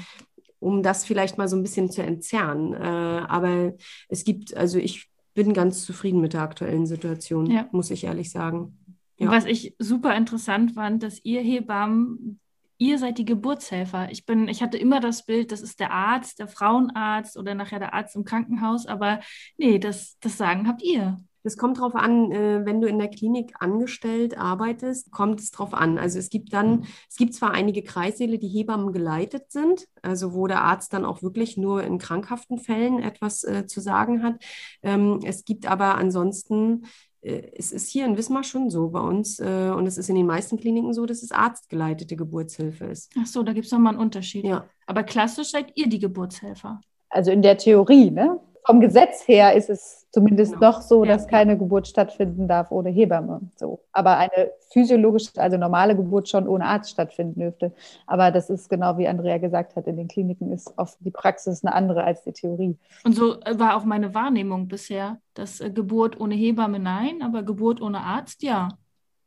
S2: um das vielleicht mal so ein bisschen zu entzerren. Äh, aber es gibt, also ich bin ganz zufrieden mit der aktuellen Situation, ja. muss ich ehrlich sagen.
S1: Ja. Was ich super interessant fand, dass ihr Hebammen ihr seid die Geburtshelfer. Ich bin, ich hatte immer das Bild, das ist der Arzt, der Frauenarzt oder nachher der Arzt im Krankenhaus, aber nee, das, das Sagen habt ihr.
S2: Das kommt darauf an, äh, wenn du in der Klinik angestellt arbeitest, kommt es darauf an. Also es gibt dann, es gibt zwar einige Kreissäle, die Hebammen geleitet sind, also wo der Arzt dann auch wirklich nur in krankhaften Fällen etwas äh, zu sagen hat. Ähm, es gibt aber ansonsten es ist hier in Wismar schon so bei uns äh, und es ist in den meisten Kliniken so, dass es arztgeleitete Geburtshilfe ist.
S1: Ach so, da gibt es nochmal einen Unterschied. Ja. Aber klassisch seid ihr die Geburtshelfer.
S3: Also in der Theorie, ne? Vom Gesetz her ist es zumindest genau. noch so, dass ja. keine Geburt stattfinden darf ohne Hebamme. So. Aber eine physiologische, also normale Geburt schon ohne Arzt stattfinden dürfte. Aber das ist genau wie Andrea gesagt hat, in den Kliniken ist oft die Praxis eine andere als die Theorie.
S1: Und so war auch meine Wahrnehmung bisher, dass äh, Geburt ohne Hebamme nein, aber Geburt ohne Arzt ja.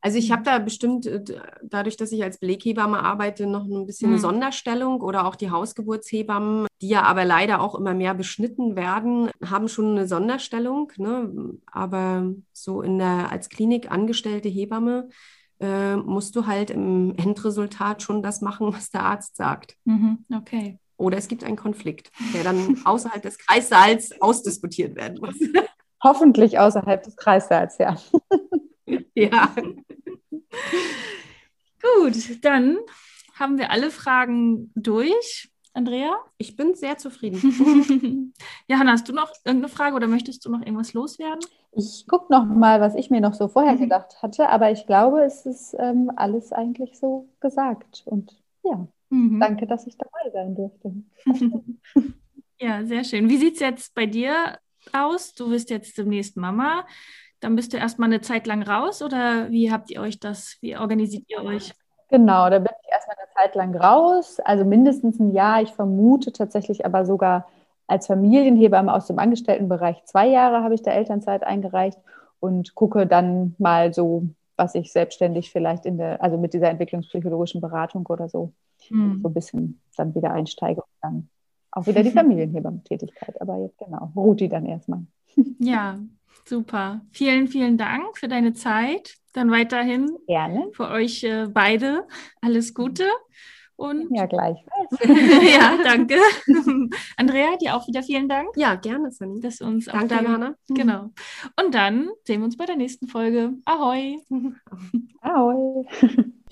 S2: Also ich habe da bestimmt, äh, dadurch, dass ich als Beleghebamme arbeite, noch ein bisschen mhm. eine Sonderstellung oder auch die Hausgeburtshebammen, die ja aber leider auch immer mehr beschnitten werden, haben schon eine Sonderstellung. Ne? Aber so in der als Klinik angestellte Hebamme äh, musst du halt im Endresultat schon das machen, was der Arzt sagt.
S1: Mhm. Okay.
S2: Oder es gibt einen Konflikt, der dann außerhalb des Kreissaals ausdiskutiert werden muss. <laughs>
S3: Hoffentlich außerhalb des Kreissaals, ja. <laughs>
S2: ja.
S1: Gut, dann haben wir alle Fragen durch. Andrea?
S2: Ich bin sehr zufrieden. <laughs>
S1: Johanna, hast du noch irgendeine Frage oder möchtest du noch irgendwas loswerden?
S3: Ich gucke noch mal, was ich mir noch so vorher mhm. gedacht hatte, aber ich glaube, es ist ähm, alles eigentlich so gesagt. Und ja, mhm. danke, dass ich dabei sein durfte. <laughs>
S1: ja, sehr schön. Wie sieht es jetzt bei dir aus? Du wirst jetzt demnächst Mama. Dann bist du erstmal eine Zeit lang raus oder wie habt ihr euch das, wie organisiert ihr euch?
S3: Genau, da bin ich erstmal eine Zeit lang raus, also mindestens ein Jahr. Ich vermute tatsächlich aber sogar als Familienhebamme aus dem Angestelltenbereich zwei Jahre habe ich da Elternzeit eingereicht und gucke dann mal so, was ich selbstständig vielleicht in der, also mit dieser entwicklungspsychologischen Beratung oder so, hm. so ein bisschen dann wieder einsteige und dann auch wieder die <laughs> Familienhebamme-Tätigkeit. Aber jetzt genau, ruht die dann erstmal.
S1: Ja, Super. Vielen, vielen Dank für deine Zeit. Dann weiterhin
S3: Gerne.
S1: für euch äh, beide alles Gute. Und
S3: ja, gleichfalls. <laughs>
S1: ja, danke. <laughs> Andrea, dir auch wieder vielen Dank.
S2: Ja, gerne, Sunny.
S1: Dass uns
S2: danke,
S1: auch da,
S2: Johanna. <laughs>
S1: Genau. Und dann sehen wir uns bei der nächsten Folge. Ahoi.
S3: Ahoi.